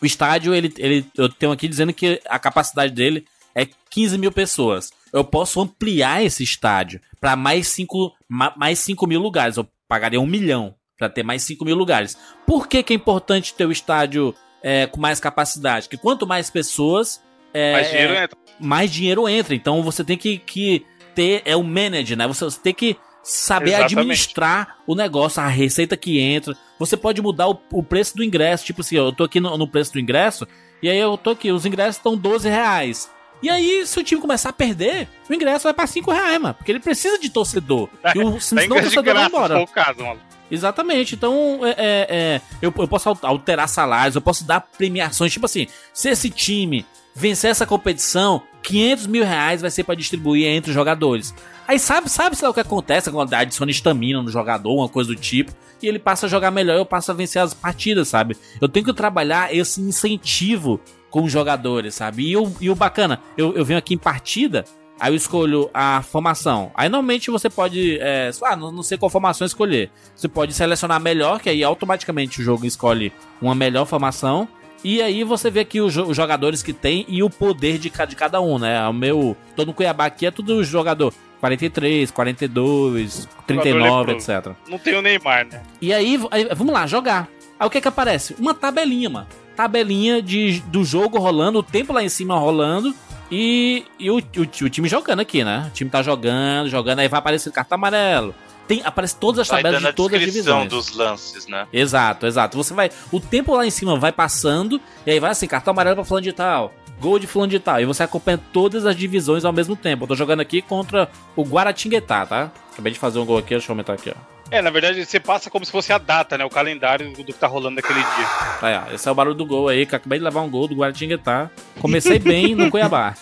O estádio, ele, ele, eu tenho aqui dizendo que a capacidade dele é 15 mil pessoas. Eu posso ampliar esse estádio para mais 5 mais mil lugares. Eu pagaria um milhão para ter mais 5 mil lugares. Por que, que é importante ter o estádio é, com mais capacidade? Que quanto mais pessoas. É, Mas dinheiro é, entra. mais dinheiro entra. Então você tem que, que ter. É o manager, né? Você, você tem que saber Exatamente. administrar o negócio, a receita que entra. Você pode mudar o, o preço do ingresso. Tipo assim, eu tô aqui no, no preço do ingresso. E aí eu tô aqui, os ingressos estão 12 reais. E aí, se o time começar a perder, o ingresso vai pra 5 reais, mano. Porque ele precisa de torcedor. E o, senão o torcedor vai graça, se embora. for o caso, mano. Exatamente. Então, é, é, é, eu, eu posso al- alterar salários, eu posso dar premiações. Tipo assim, se esse time vencer essa competição, 500 mil reais vai ser pra distribuir entre os jogadores. Aí sabe, sabe sei lá o que acontece quando adiciona estamina no jogador, uma coisa do tipo, e ele passa a jogar melhor, eu passo a vencer as partidas, sabe? Eu tenho que trabalhar esse incentivo com os jogadores, sabe? E o, e o bacana, eu, eu venho aqui em partida, Aí eu escolho a formação. Aí normalmente você pode. É, ah, não, não sei qual formação escolher. Você pode selecionar melhor, que aí automaticamente o jogo escolhe uma melhor formação. E aí você vê aqui os, jo- os jogadores que tem e o poder de, ca- de cada um, né? O meu. Tô no Cuiabá aqui, é tudo jogador. 43, 42, 39, leproso. etc. Não tem o Neymar, né? E aí, aí, vamos lá, jogar. Aí o que que aparece? Uma tabelinha, mano. Tabelinha de, do jogo rolando, o tempo lá em cima rolando. E, e o, o, o time jogando aqui, né? O time tá jogando, jogando, aí vai aparecer carta amarelo. Tem, aparece todas as Vai tabelas de todas as divisões. dos lances, né? Exato, exato. Você vai. O tempo lá em cima vai passando, e aí vai assim, cartão amarelo pra fulano de tal, gol de fulano de tal. E você acompanha todas as divisões ao mesmo tempo. Eu tô jogando aqui contra o Guaratinguetá, tá? Acabei de fazer um gol aqui, deixa eu aumentar aqui, ó. É, na verdade, você passa como se fosse a data, né? O calendário do que tá rolando naquele dia. Aí, ó, esse é o barulho do gol aí, que eu acabei de levar um gol do Guaratinguetá. Comecei bem no Cuiabá.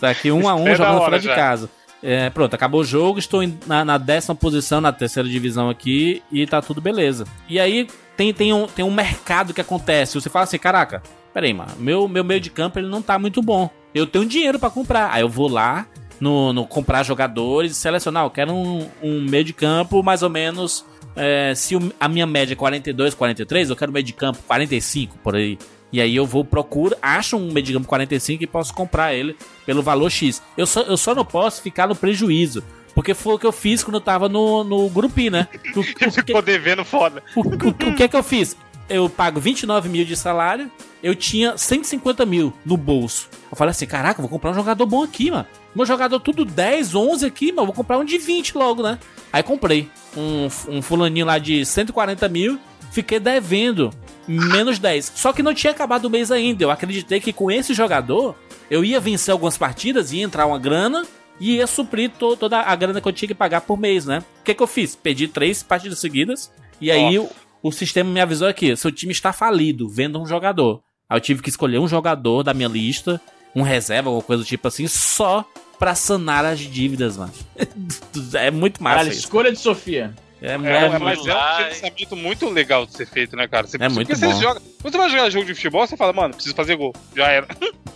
Tá aqui um a um, jogando hora fora de já. casa. É, pronto, acabou o jogo, estou na, na décima posição, na terceira divisão aqui, e tá tudo beleza. E aí tem, tem, um, tem um mercado que acontece. Você fala assim, caraca, peraí, mano, meu, meu meio de campo ele não tá muito bom. Eu tenho dinheiro pra comprar. Aí eu vou lá no, no comprar jogadores selecionar. Eu quero um, um meio de campo mais ou menos. é, se a minha média é 42, 43, eu quero meio de campo 45 por aí. E aí eu vou, procuro, acho um campo 45 e posso comprar ele pelo valor X. Eu só, eu só não posso ficar no prejuízo. Porque foi o que eu fiz quando eu tava no, no grupinho, né? O, o que- Ficou devendo foda. o, o- o que é que eu fiz? Eu pago 29 mil de salário, eu tinha 150 mil no bolso. Eu falei assim, caraca, vou comprar um jogador bom aqui, mano. Meu jogador tudo 10, 11 aqui, mano, vou comprar um de 20 logo, né? Aí comprei um, um fulaninho lá de 140 mil, fiquei devendo menos 10. Só que não tinha acabado o mês ainda. Eu acreditei que com esse jogador, eu ia vencer algumas partidas, ia entrar uma grana e ia suprir to- toda a grana que eu tinha que pagar por mês, né? O que, que eu fiz? Perdi três partidas seguidas e aí o, o sistema me avisou aqui: seu time está falido, venda um jogador. Aí eu tive que escolher um jogador da minha lista, um reserva, alguma coisa do tipo assim, só pra sanar as dívidas, mano. é muito massa isso. escolha de Sofia. É, É, é é, mas é um pensamento muito legal de ser feito, né, cara? Você, É muito porque você bom. joga. Quando você vai jogar jogo de futebol, você fala, mano, preciso fazer gol. Já era.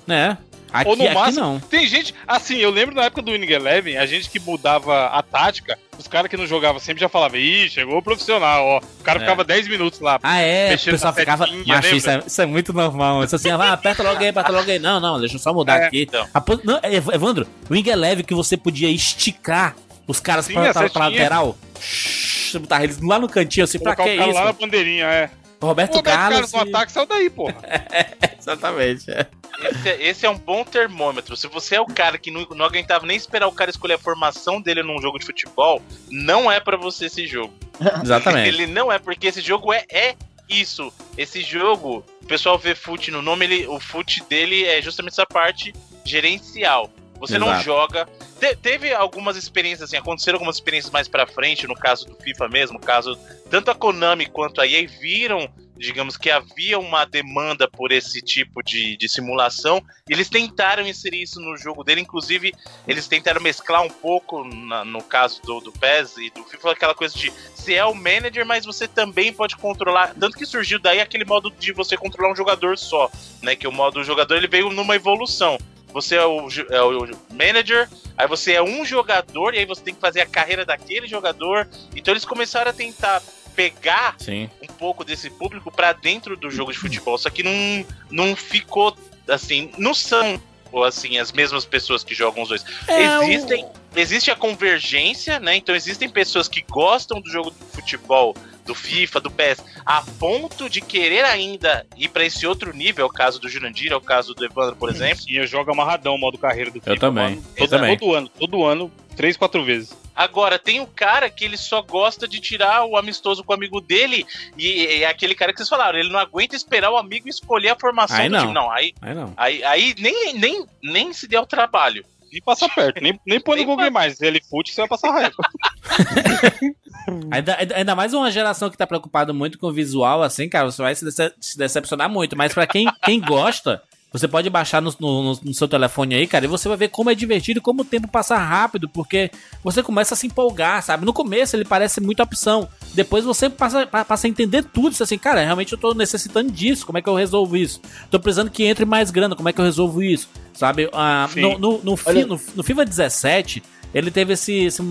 é. Aqui, Ou no máximo- não. Tem gente, assim, eu lembro na época do Winning Eleven, a gente que mudava a tática, os caras que não jogavam sempre já falavam, ih, chegou o profissional, ó. O cara É. ficava 10 minutos lá. Ah, é, o pessoal ficava. Macho, isso é, isso é muito normal. Isso assim, ah, aperta logo aí, aperta logo aí. Não, não, deixa eu só mudar É, aqui. então. A não, Ev- Evandro, o Wing Eleven que você podia esticar os caras Sim, pra, a pra, pra lateral. Shhh, botar eles lá no cantinho assim, pra Colocar que o cara isso? lá na bandeirinha, é. Roberto, O Roberto Carlos. Carlos no ataque saiu daí, porra. Exatamente. é. Esse é, esse é um bom termômetro. Se você é o cara que não, não aguentava nem esperar o cara escolher a formação dele num jogo de futebol, não é pra você esse jogo. Exatamente. Ele não é, porque esse jogo é, é isso. Esse jogo, o pessoal vê fute no nome, ele, o fute dele é justamente essa parte gerencial. Você não Exato. joga. Te- teve algumas experiências assim, aconteceram algumas experiências mais pra frente, no caso do FIFA mesmo, no caso tanto a Konami quanto a EA viram, digamos que havia uma demanda por esse tipo de, de simulação. e Eles tentaram inserir isso no jogo dele, inclusive eles tentaram mesclar um pouco na- no caso do, do PES e do FIFA aquela coisa de você é o manager, mas você também pode controlar. Tanto que surgiu daí aquele modo de você controlar um jogador só, né? Que o modo jogador ele veio numa evolução. Você é o, é o manager, aí você é um jogador, e aí você tem que fazer a carreira daquele jogador. Então eles começaram a tentar pegar Sim. um pouco desse público pra dentro do jogo de futebol, só que não, não ficou assim, não são ou assim as mesmas pessoas que jogam os dois. É, Existem, existe a convergência, né? Então existem pessoas que gostam do jogo de futebol, do FIFA, do PES, a ponto de querer ainda ir pra esse outro nível, é o caso do Jurandir, é o caso do Evandro, por exemplo. E eu jogo amarradão o modo carreira do FIFA. também. mano. Eu Todo, também. todo ano, todo ano, três, quatro vezes. Agora, tem o cara que ele só gosta de tirar o amistoso com o amigo dele, e é aquele cara que vocês falaram, ele não aguenta esperar o amigo escolher a formação Aí do não. time. Não, aí, Aí não. aí, aí nem, nem, nem se deu o trabalho. Nem passa perto, nem, nem põe no Google mais. Ele fute, você vai passar raiva. Ainda, ainda- ainda mais uma geração que tá preocupada muito com o visual, assim, cara, você vai se, dece- se decepcionar muito. Mas pra quem, quem gosta, você pode baixar no, no- no seu telefone aí, cara, e você vai ver como é divertido e como o tempo passa rápido, porque você começa a se empolgar, sabe? No começo ele parece muita opção, depois você passa, pa- passa a entender tudo, isso assim, cara, realmente eu tô necessitando disso, como é que eu resolvo isso? Tô precisando que entre mais grana, como é que eu resolvo isso? Sabe? Ah, no, no, no, fi- no, no FIFA 17, ele teve esse, esse,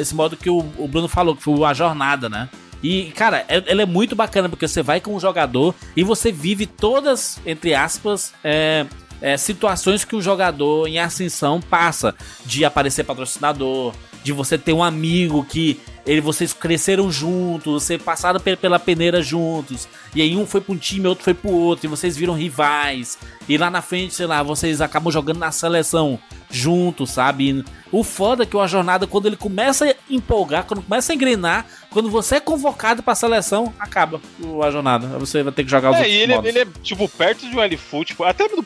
esse modo que o, o Bruno falou, que foi a jornada, né? E, cara, é- ele é muito bacana, porque você vai com um jogador e você vive todas, entre aspas, é, é, situações que o jogador em ascensão passa. De aparecer patrocinador, de você ter um amigo que ele, vocês cresceram juntos, vocês passaram pe- pela peneira juntos, e aí um foi pra um time, outro foi pro outro, e vocês viram rivais, e lá na frente, sei lá, vocês acabam jogando na seleção juntos, sabe? O foda é que a jornada, quando ele começa a empolgar, quando começa a engrenar, quando você é convocado pra seleção, acaba a jornada. Aí Você vai ter que jogar os É, e ele, é- ele é, tipo, perto de um L-Foot, tipo, até no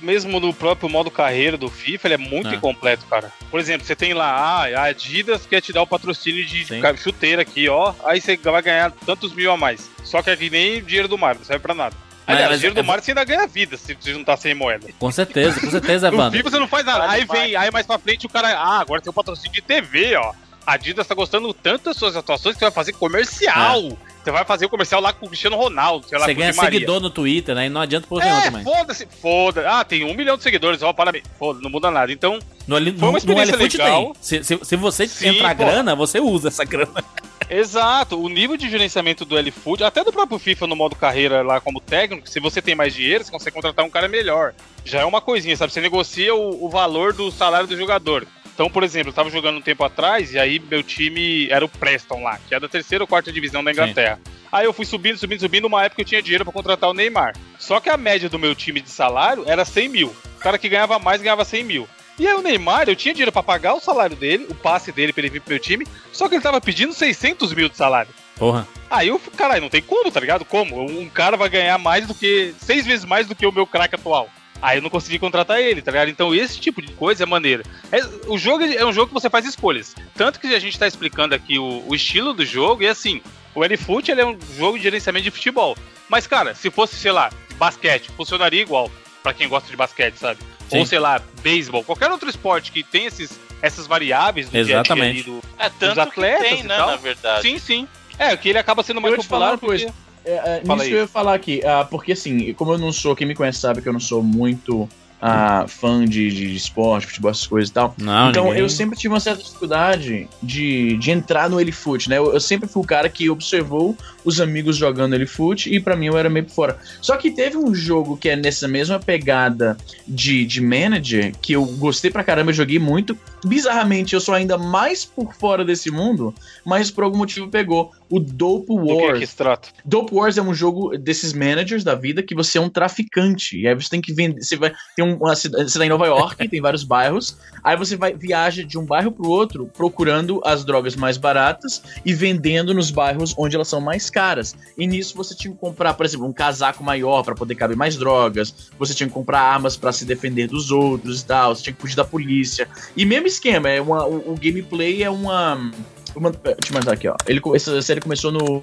mesmo no próprio modo carreira do FIFA, ele é muito É. incompleto, cara. Por exemplo, você tem lá, ah, a Adidas quer te dar o patrocínio de Sim. chuteira aqui, ó, aí você vai ganhar tantos mil a mais. Só que é que nem dinheiro do mar, não serve pra nada. Mas- Aliás, o mas dinheiro é- do mar você ainda ganha vida se você não tá sem moeda. Com certeza, com certeza, No Evandro. FIFA você não faz nada. Aí vem, aí mais pra frente o cara, ah, agora tem o patrocínio de TV, ó. A Adidas tá gostando tanto das suas atuações que você vai fazer comercial. Você vai fazer o comercial lá com o Cristiano Ronaldo, sei lá, Você ganha seguidor no Twitter, né? E não adianta por nenhum É, também. foda-se, foda Ah, tem um milhão de seguidores, ó, parabéns. Foda, não muda nada. Então, No, Ali- Foi no, uma no experiência Lfoot legal. Se, se, se você Sim, entrar pô. grana, você usa essa grana. exato, o nível de gerenciamento do L-Food, até do próprio FIFA no modo carreira lá como técnico, se você tem mais dinheiro, você consegue contratar um cara melhor. Já é uma coisinha, sabe? Você negocia o, o valor do salário do jogador. Então, por exemplo, eu tava jogando um tempo atrás e aí meu time era o Preston lá, que é da terceira ou quarta divisão da Inglaterra. Aí eu fui subindo, subindo, subindo, numa época eu tinha dinheiro pra contratar o Neymar. Só que a média do meu time de salário era 100 mil. O cara que ganhava mais ganhava 100 mil. E aí o Neymar, eu tinha dinheiro pra pagar o salário dele, o passe dele pra ele vir pro meu time, só que ele tava pedindo 600 mil de salário. Porra. Aí eu, caralho, não tem como, tá ligado? Como? Um cara vai ganhar mais do que. seis vezes mais do que o meu craque atual. Aí eu não consegui contratar ele, tá ligado? Então esse tipo de coisa é maneiro. É- o jogo é um jogo que você faz escolhas. Tanto que a gente tá explicando aqui o, o estilo do jogo, e assim, o L-Foot ele é um jogo de gerenciamento de futebol. Mas, cara, se fosse, sei lá, basquete, funcionaria igual, pra quem gosta de basquete, sabe? Sim. Ou, sei lá, beisebol, qualquer outro esporte que tem esses, essas variáveis do dia a dia Exatamente. do, É tanto atletas que tem, e né, tal. na verdade. Sim, sim. É, que ele acaba sendo mais popular uma coisa. É, é, Fala nisso aí. que eu ia falar aqui, ah, porque assim, como eu não sou, quem me conhece sabe que eu não sou muito ah, fã de, de esporte, futebol, essas coisas e tal. Não, então ninguém- eu sempre tive uma certa dificuldade de, de entrar no Elifoot, né? Eu, eu sempre fui o cara que observou os amigos jogando Elifoot e pra mim eu era meio por fora. Só que teve um jogo que é nessa mesma pegada de, de manager que eu gostei pra caramba, eu joguei muito. Bizarramente, eu sou ainda mais por fora desse mundo, mas por algum motivo pegou. O Dope Do que que Wars. se trata? Dope Wars é um jogo desses managers da vida que você é um traficante. E aí você tem que vender. Você vai. Tem um- uma cidade. Você tá em Nova York, tem vários bairros. Aí você vai viaja de um bairro pro outro procurando as drogas mais baratas e vendendo nos bairros onde elas são mais caras. E nisso você tinha que comprar, por exemplo, um casaco maior para poder caber mais drogas. Você tinha que comprar armas para se defender dos outros e tal. Você tinha que fugir da polícia. E mesmo esquema, é uma, o, o gameplay é uma. Uma, deixa eu mandar aqui, ó. Ele, essa série começou no.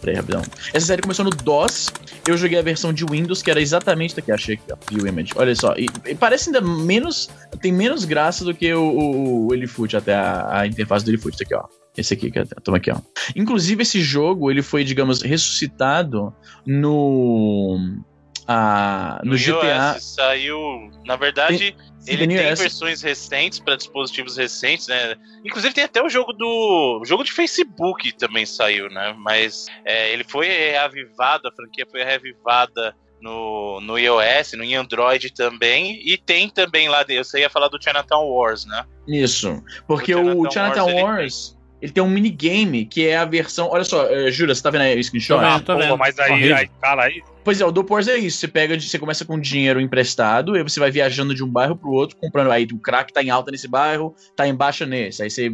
Peraí, rapidão. Essa série começou no DOS. Eu joguei a versão de Windows, que era exatamente. Tá aqui, achei aqui, ó. View Image. Olha só. E, e parece ainda menos. Tem menos graça do que o, o, o Elifoot, até a, a interface do Elifoot. Tá aqui, ó. Esse aqui, toma aqui, ó. Inclusive, esse jogo, ele foi, digamos, ressuscitado no. Ah, no, No GTA. iOS saiu. Na verdade, ele no tem iOS. versões recentes para dispositivos recentes, né? Inclusive tem até o jogo do. O jogo de Facebook também saiu, né? Mas é, ele foi reavivado, a franquia foi reavivada no, no iOS, no Android também. E tem também lá. de- Você ia falar do Chinatown Wars, né? Isso. Porque O o Chinatown Chinatown Wars, ele Wars. Ele tem um minigame que é a versão. Olha só, eh, Jura, você tá vendo aí o screenshot? Tô vendo, tô Pô, vendo. mas aí, aí, cara, aí. Pois é, o Dope Wars é isso. Você pega, você começa com dinheiro emprestado, aí você vai viajando de um bairro pro outro, comprando. Aí o crack tá em alta nesse bairro, tá em baixa nesse. Aí você.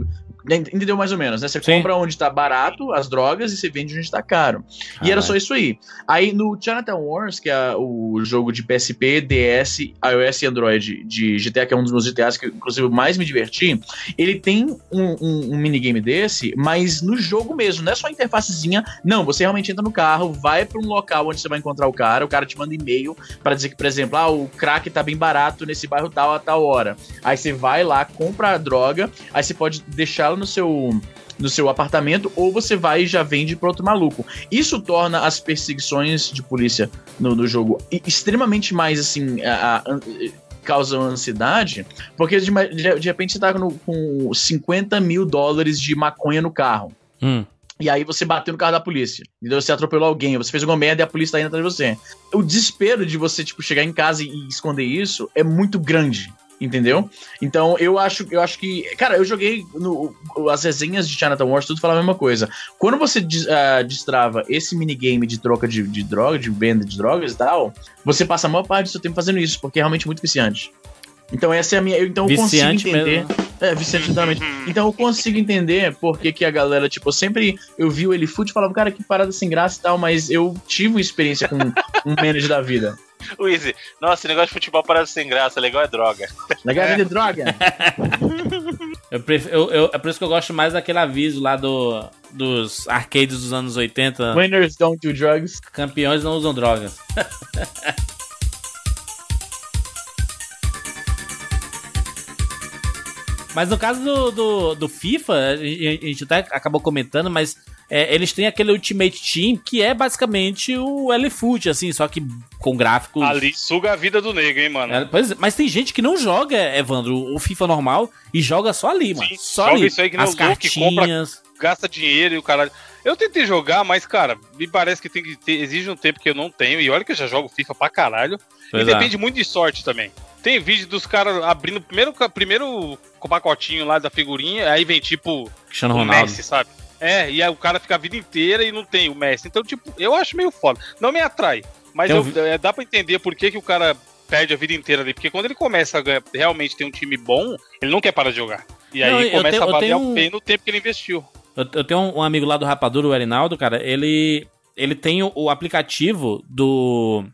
Entendeu mais ou menos, né? Você Sim. compra onde tá barato as drogas e você vende onde tá caro. E era só isso aí. Aí no Chinatown Wars, que é o jogo de PSP, DS, iOS e Android de GTA, que é um dos meus GTAs que inclusive eu mais me diverti, ele tem um, um- um minigame desse, mas no jogo mesmo, não é só a interfacezinha. Não, você realmente entra no carro, vai pra um local onde você vai encontrar o cara, o cara te manda e-mail pra dizer que, por exemplo, ah, o crack tá bem barato nesse bairro tal a tal hora. Aí você vai lá, compra a droga, aí você pode deixá-la no seu no seu apartamento ou você vai e já vende para outro maluco. Isso torna as perseguições de polícia no, no jogo extremamente mais assim. A, a- an- causa ansiedade, porque de, de- de repente você tá no- com 50 mil dólares de maconha no carro. Hum. E aí você bateu no carro da polícia. Entendeu? Você atropelou alguém, você fez alguma merda e a polícia tá indo atrás de você. O desespero de você, tipo, chegar em casa e esconder isso é muito grande. Entendeu? Então eu acho, eu acho que. Cara, eu joguei no, as resenhas de Chinatown Wars, tudo fala a mesma coisa. Quando você ah, destrava esse minigame de troca de, de droga, de venda de drogas e tal, você passa a maior parte do seu tempo fazendo isso, porque é realmente muito viciante. Então essa é a minha. eu- Então eu Viciante consigo entender. mesmo. É, viciante literalmente. Então eu consigo entender porque que a galera, tipo, eu sempre eu vi o Elifoot e falava, cara, que parada sem graça e tal, mas eu tive uma experiência com um manager da vida. Easy, nossa, esse negócio de futebol parado sem graça, legal é droga. Legal vida é droga. Eu pref- eu- eu- é por isso que eu gosto mais daquele aviso lá do, dos arcades dos anos 80. Winners don't do drugs. Campeões não usam drogas. Mas no caso do, do, do FIFA, a gente até acabou comentando, mas é, eles têm aquele Ultimate Team que é basicamente o LFoot, assim, só que com gráficos. Ali suga a vida do nego, hein, mano. É, pois mas tem gente que não joga, Evandro, o FIFA normal e joga só ali, mano. Sim, só joga ali. isso aí que As o Luke, compra- cartinhas. Gasta dinheiro e o caralho. Eu tentei jogar, mas, cara, me parece que tem que ter, exige um tempo que eu não tenho. E olha que eu já jogo FIFA pra caralho. Pois e é. depende muito de sorte também. Tem vídeo dos caras abrindo o primeiro, primeiro pacotinho lá da figurinha, aí vem tipo Cristiano o Ronaldo. Messi, sabe? É, e aí o cara fica a vida inteira e não tem o Messi. Então, tipo, eu acho meio foda. Não me atrai. Mas Tem eu- é, dá pra entender por que, que o cara perde a vida inteira ali. Porque quando ele começa a ganhar, realmente ter um time bom, ele não quer parar de jogar. E aí Não, eu começa tenho- a valer um- o tempo que ele investiu. Eu, eu tenho um, um amigo lá do Rapadura, o Erinaldo, cara, ele, ele tem o, o aplicativo do,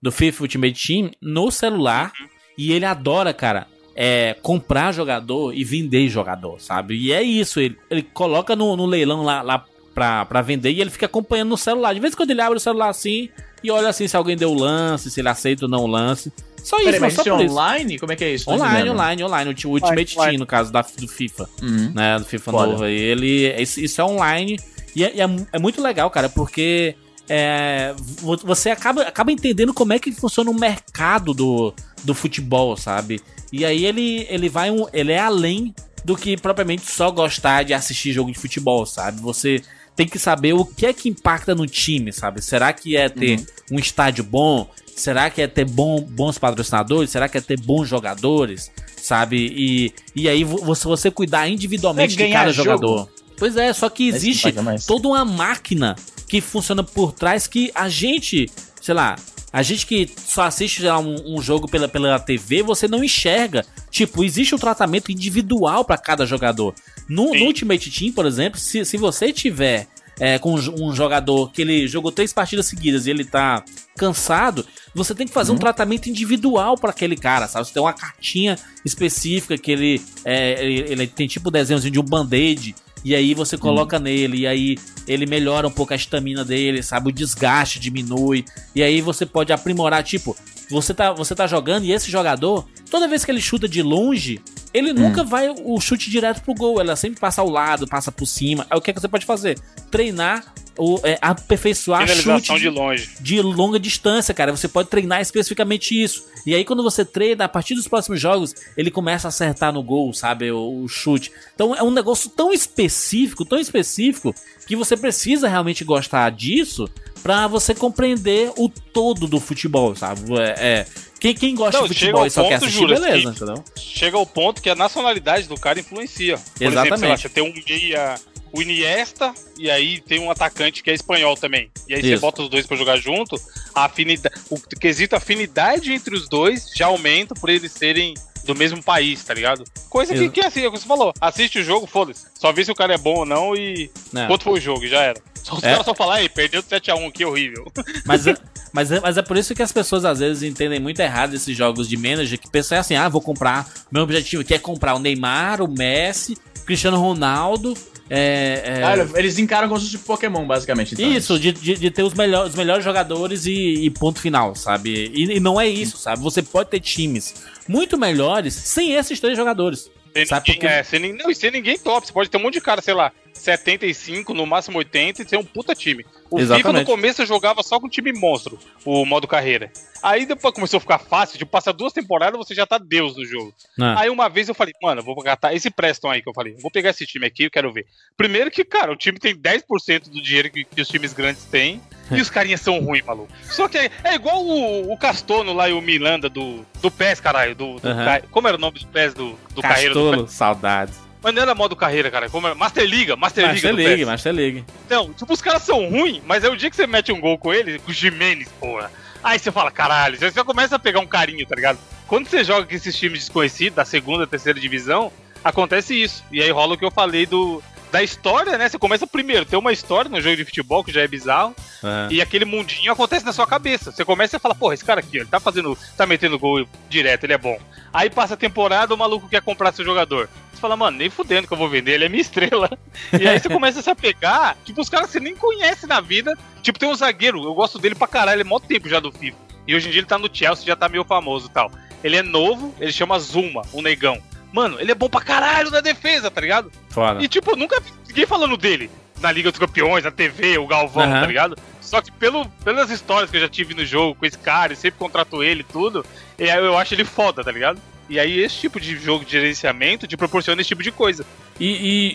do FIFA Ultimate Team no celular e ele adora, cara, é, comprar jogador e vender jogador, sabe? E é isso, ele, ele coloca no, no leilão lá, lá pra, pra vender e ele fica acompanhando no celular. De vez em quando ele abre o celular assim e olha assim se alguém deu o lance, se ele aceita ou não o lance. Só isso, Peraí, mas só isso é por isso. online? Como é que é isso? Online, online, online. O Ultimate Online. Team, no caso da, do FIFA Uhum. né, do FIFA Foda. novo aí. Ele, isso, isso é online e, é, e é é muito legal, cara, porque é, vo- você acaba, acaba entendendo como é que funciona o mercado do, do futebol, sabe? E aí ele, ele vai um, ele é além do que propriamente só gostar de assistir jogo de futebol, sabe? Você tem que saber o que é que impacta no time, sabe? Será que é ter um estádio bom? Será que é ter bom, bons patrocinadores? Será que é ter bons jogadores? Sabe? E, e aí, vo- você, você cuidar individualmente É de cada jogo. jogador. Pois é, só que não existe toda uma máquina que funciona por trás que a gente, sei lá, a gente que só assiste lá, um, um jogo pela, pela TV, você não enxerga. Tipo, existe um tratamento individual pra cada jogador. No, no. Ultimate Team, por exemplo, se, se você tiver é, com um jogador que ele jogou três partidas seguidas e ele tá cansado, você tem que fazer um tratamento individual pra aquele cara, sabe? Você tem uma cartinha específica que ele, é, ele, ele tem tipo desenhozinho de um band-aid. E aí você coloca nele, e aí ele melhora um pouco a estamina dele, sabe? O desgaste diminui. E aí você pode aprimorar, tipo, você tá, você tá jogando e esse jogador, toda vez que ele chuta de longe, ele nunca vai o chute direto pro gol. Ela sempre passa ao lado, passa por cima. Aí o que, é que você pode fazer? Treinar, o, é, aperfeiçoar chute de longe. de longa distância, cara. Você pode treinar especificamente isso. E aí, quando você treina, a partir dos próximos jogos, ele começa a acertar no gol, sabe? O, o chute. Então é um negócio tão específico, tão específico, que você precisa realmente gostar disso pra você compreender o todo do futebol, sabe? É. é- quem, quem gosta Não, de futebol e só quer ponto, assistir, Júlio, beleza, assim, entendeu? Chega ao ponto que a nacionalidade do cara influencia. Por exemplo, Exatamente. sei lá, você tem um meia, o Iniesta, e aí tem um atacante que é espanhol também. E aí você Isso. bota os dois pra jogar junto, a afinidade, o quesito afinidade entre os dois já aumenta por eles serem do mesmo país, tá ligado? Coisa que, que assim, é o que você falou, assiste o jogo, foda-se. Só vê se o cara é bom ou não e Né? quanto foi o jogo, já era. Só os É. caras só falar, aí, perdeu de 7x1, que horrível. Mas, é- mas, é, mas é por isso que as pessoas às vezes entendem muito errado esses jogos de manager, que pensam assim, ah, vou comprar, meu objetivo aqui é comprar o Neymar, o Messi, Cristiano Ronaldo, é, é, Ah, eles encaram como se fosse Pokémon, basicamente. então. isso, de, de, de ter os, melhor, os melhores jogadores e, e ponto final, sabe? E, e não é isso, sabe? Você pode ter times muito melhores sem esses três jogadores. Sem Sabe ninguém, porque- é, sem, não, e sem ninguém top. Você pode ter um monte de cara, sei lá, 75, no máximo 80 e ter um puta time. O FIFA Exatamente. no começo eu jogava só com time monstro, o modo carreira. Aí depois começou a ficar fácil, tipo, passa duas temporadas você já tá Deus no jogo. né? Aí uma vez eu falei, mano, eu vou catar esse Preston aí que eu falei, vou pegar esse time aqui, eu quero ver. Primeiro que, cara, o time tem 10% do dinheiro que, que os times grandes têm. E os carinhas são ruins, maluco. Só que é, é igual o, o Castono lá e o Milanda do, do PES, caralho. Do, do. Ca- Como era o nome do PES do, do PES? Castolo, saudades. Mas não era modo carreira, cara. Como era? Master Liga, Master. Master League. Master League. Então, tipo, os caras são ruins, mas é o dia que você mete um gol com ele, com o Jimenez, porra. Aí você fala, caralho, você já começa a pegar um carinho, tá ligado? Quando você joga com esses times desconhecidos, da segunda, terceira divisão, acontece isso. E aí rola o que eu falei do. Da história, né? Você começa primeiro, tem uma história no jogo de futebol que já é bizarro, É. e aquele mundinho acontece na sua cabeça. Você começa a falar, porra, esse cara aqui, ele tá fazendo. tá metendo gol direto, ele é bom. Aí passa a temporada, o maluco quer comprar seu jogador. Fala, mano, nem fudendo que eu vou vender, ele é minha estrela. E aí você começa a se apegar, tipo, os caras que você nem conhece na vida. Tipo, tem um zagueiro, eu gosto dele pra caralho, ele é mó tempo já do FIFA. E hoje em dia ele tá no Chelsea, já tá meio famoso e tal. Ele é novo, ele chama Zuma, um negão. Mano, ele é bom pra caralho na defesa, tá ligado? Foda. E tipo, eu nunca vi ninguém falando dele na Liga dos Campeões, na TV, o Galvão, Aham. tá ligado? Só que pelo, pelas histórias que eu já tive no jogo com esse cara, e sempre contrato ele e tudo, e eu acho ele foda, tá ligado? E aí esse tipo de jogo de gerenciamento te proporciona esse tipo de coisa. E,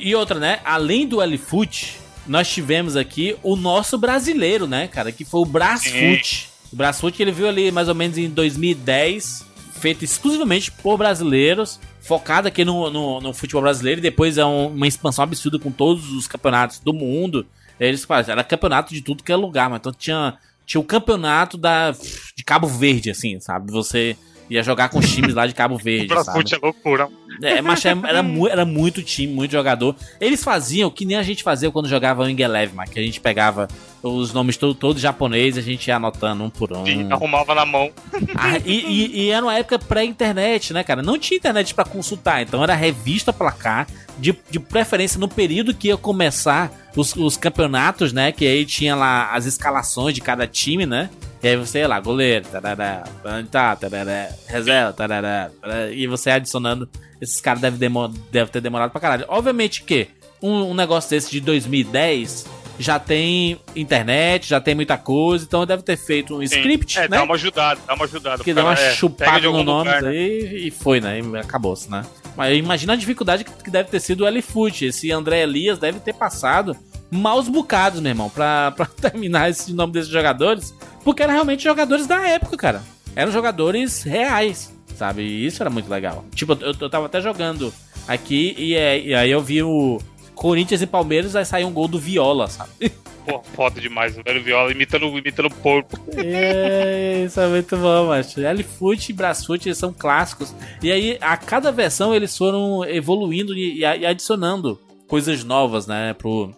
e- e outra, né? Além do L-Foot, nós tivemos aqui o nosso brasileiro, né, cara? Que foi o Brasfoot. O Brasfoot que ele viu ali mais ou menos em 2010, feito exclusivamente por brasileiros, focado aqui no, no, no futebol brasileiro, e depois é um- uma expansão absurda com todos os campeonatos do mundo. Eles fazem, era campeonato de tudo que é lugar, mas então tinha, tinha o campeonato da, de Cabo Verde, assim, sabe? Você ia jogar com os times lá de Cabo Verde. Brasfoot é loucura. É, mas era, era mu- era muito time, muito jogador. Eles faziam o que nem a gente fazia quando jogava o mas que a gente pegava os nomes todo, todos japoneses e a gente ia anotando um por um. E arrumava na mão. Ah, e, e- e era uma época pré-internet, né, cara? Não tinha internet pra consultar, então era revista placar, de, de preferência no período que ia começar os, os campeonatos, né? Que aí tinha lá as escalações de cada time, né? E aí você, sei lá, goleiro, tarará, tá, tarará, reserva, tarará, tarará, e você adicionando. Esses caras devem demo, deve ter demorado pra caralho. Obviamente que um, um negócio desse de 2010 já tem internet, já tem muita coisa, então deve ter feito um Sim. script, É, né? dá uma ajudada, dá uma ajudada. Que dá uma é, chupada no nome lugar, né? aí e foi, né? E acabou-se, né? Mas imagina a dificuldade que que deve ter sido o L-Foot. Esse André Elias deve ter passado maus bocados, meu irmão, pra, pra terminar esse nome desses jogadores. Porque eram realmente jogadores da época, cara. Eram jogadores reais, sabe? E isso era muito legal. Tipo, eu, eu tava até jogando aqui e, é- e aí eu vi o. Corinthians e Palmeiras vai sair um gol do Viola, sabe? Pô, foda demais, o velho Viola imitando, imitando porco. É, isso é muito bom, macho. L-Foot e Brasfoot eles são clássicos. E aí, a cada versão, eles foram evoluindo e, e adicionando coisas novas, né? Pro,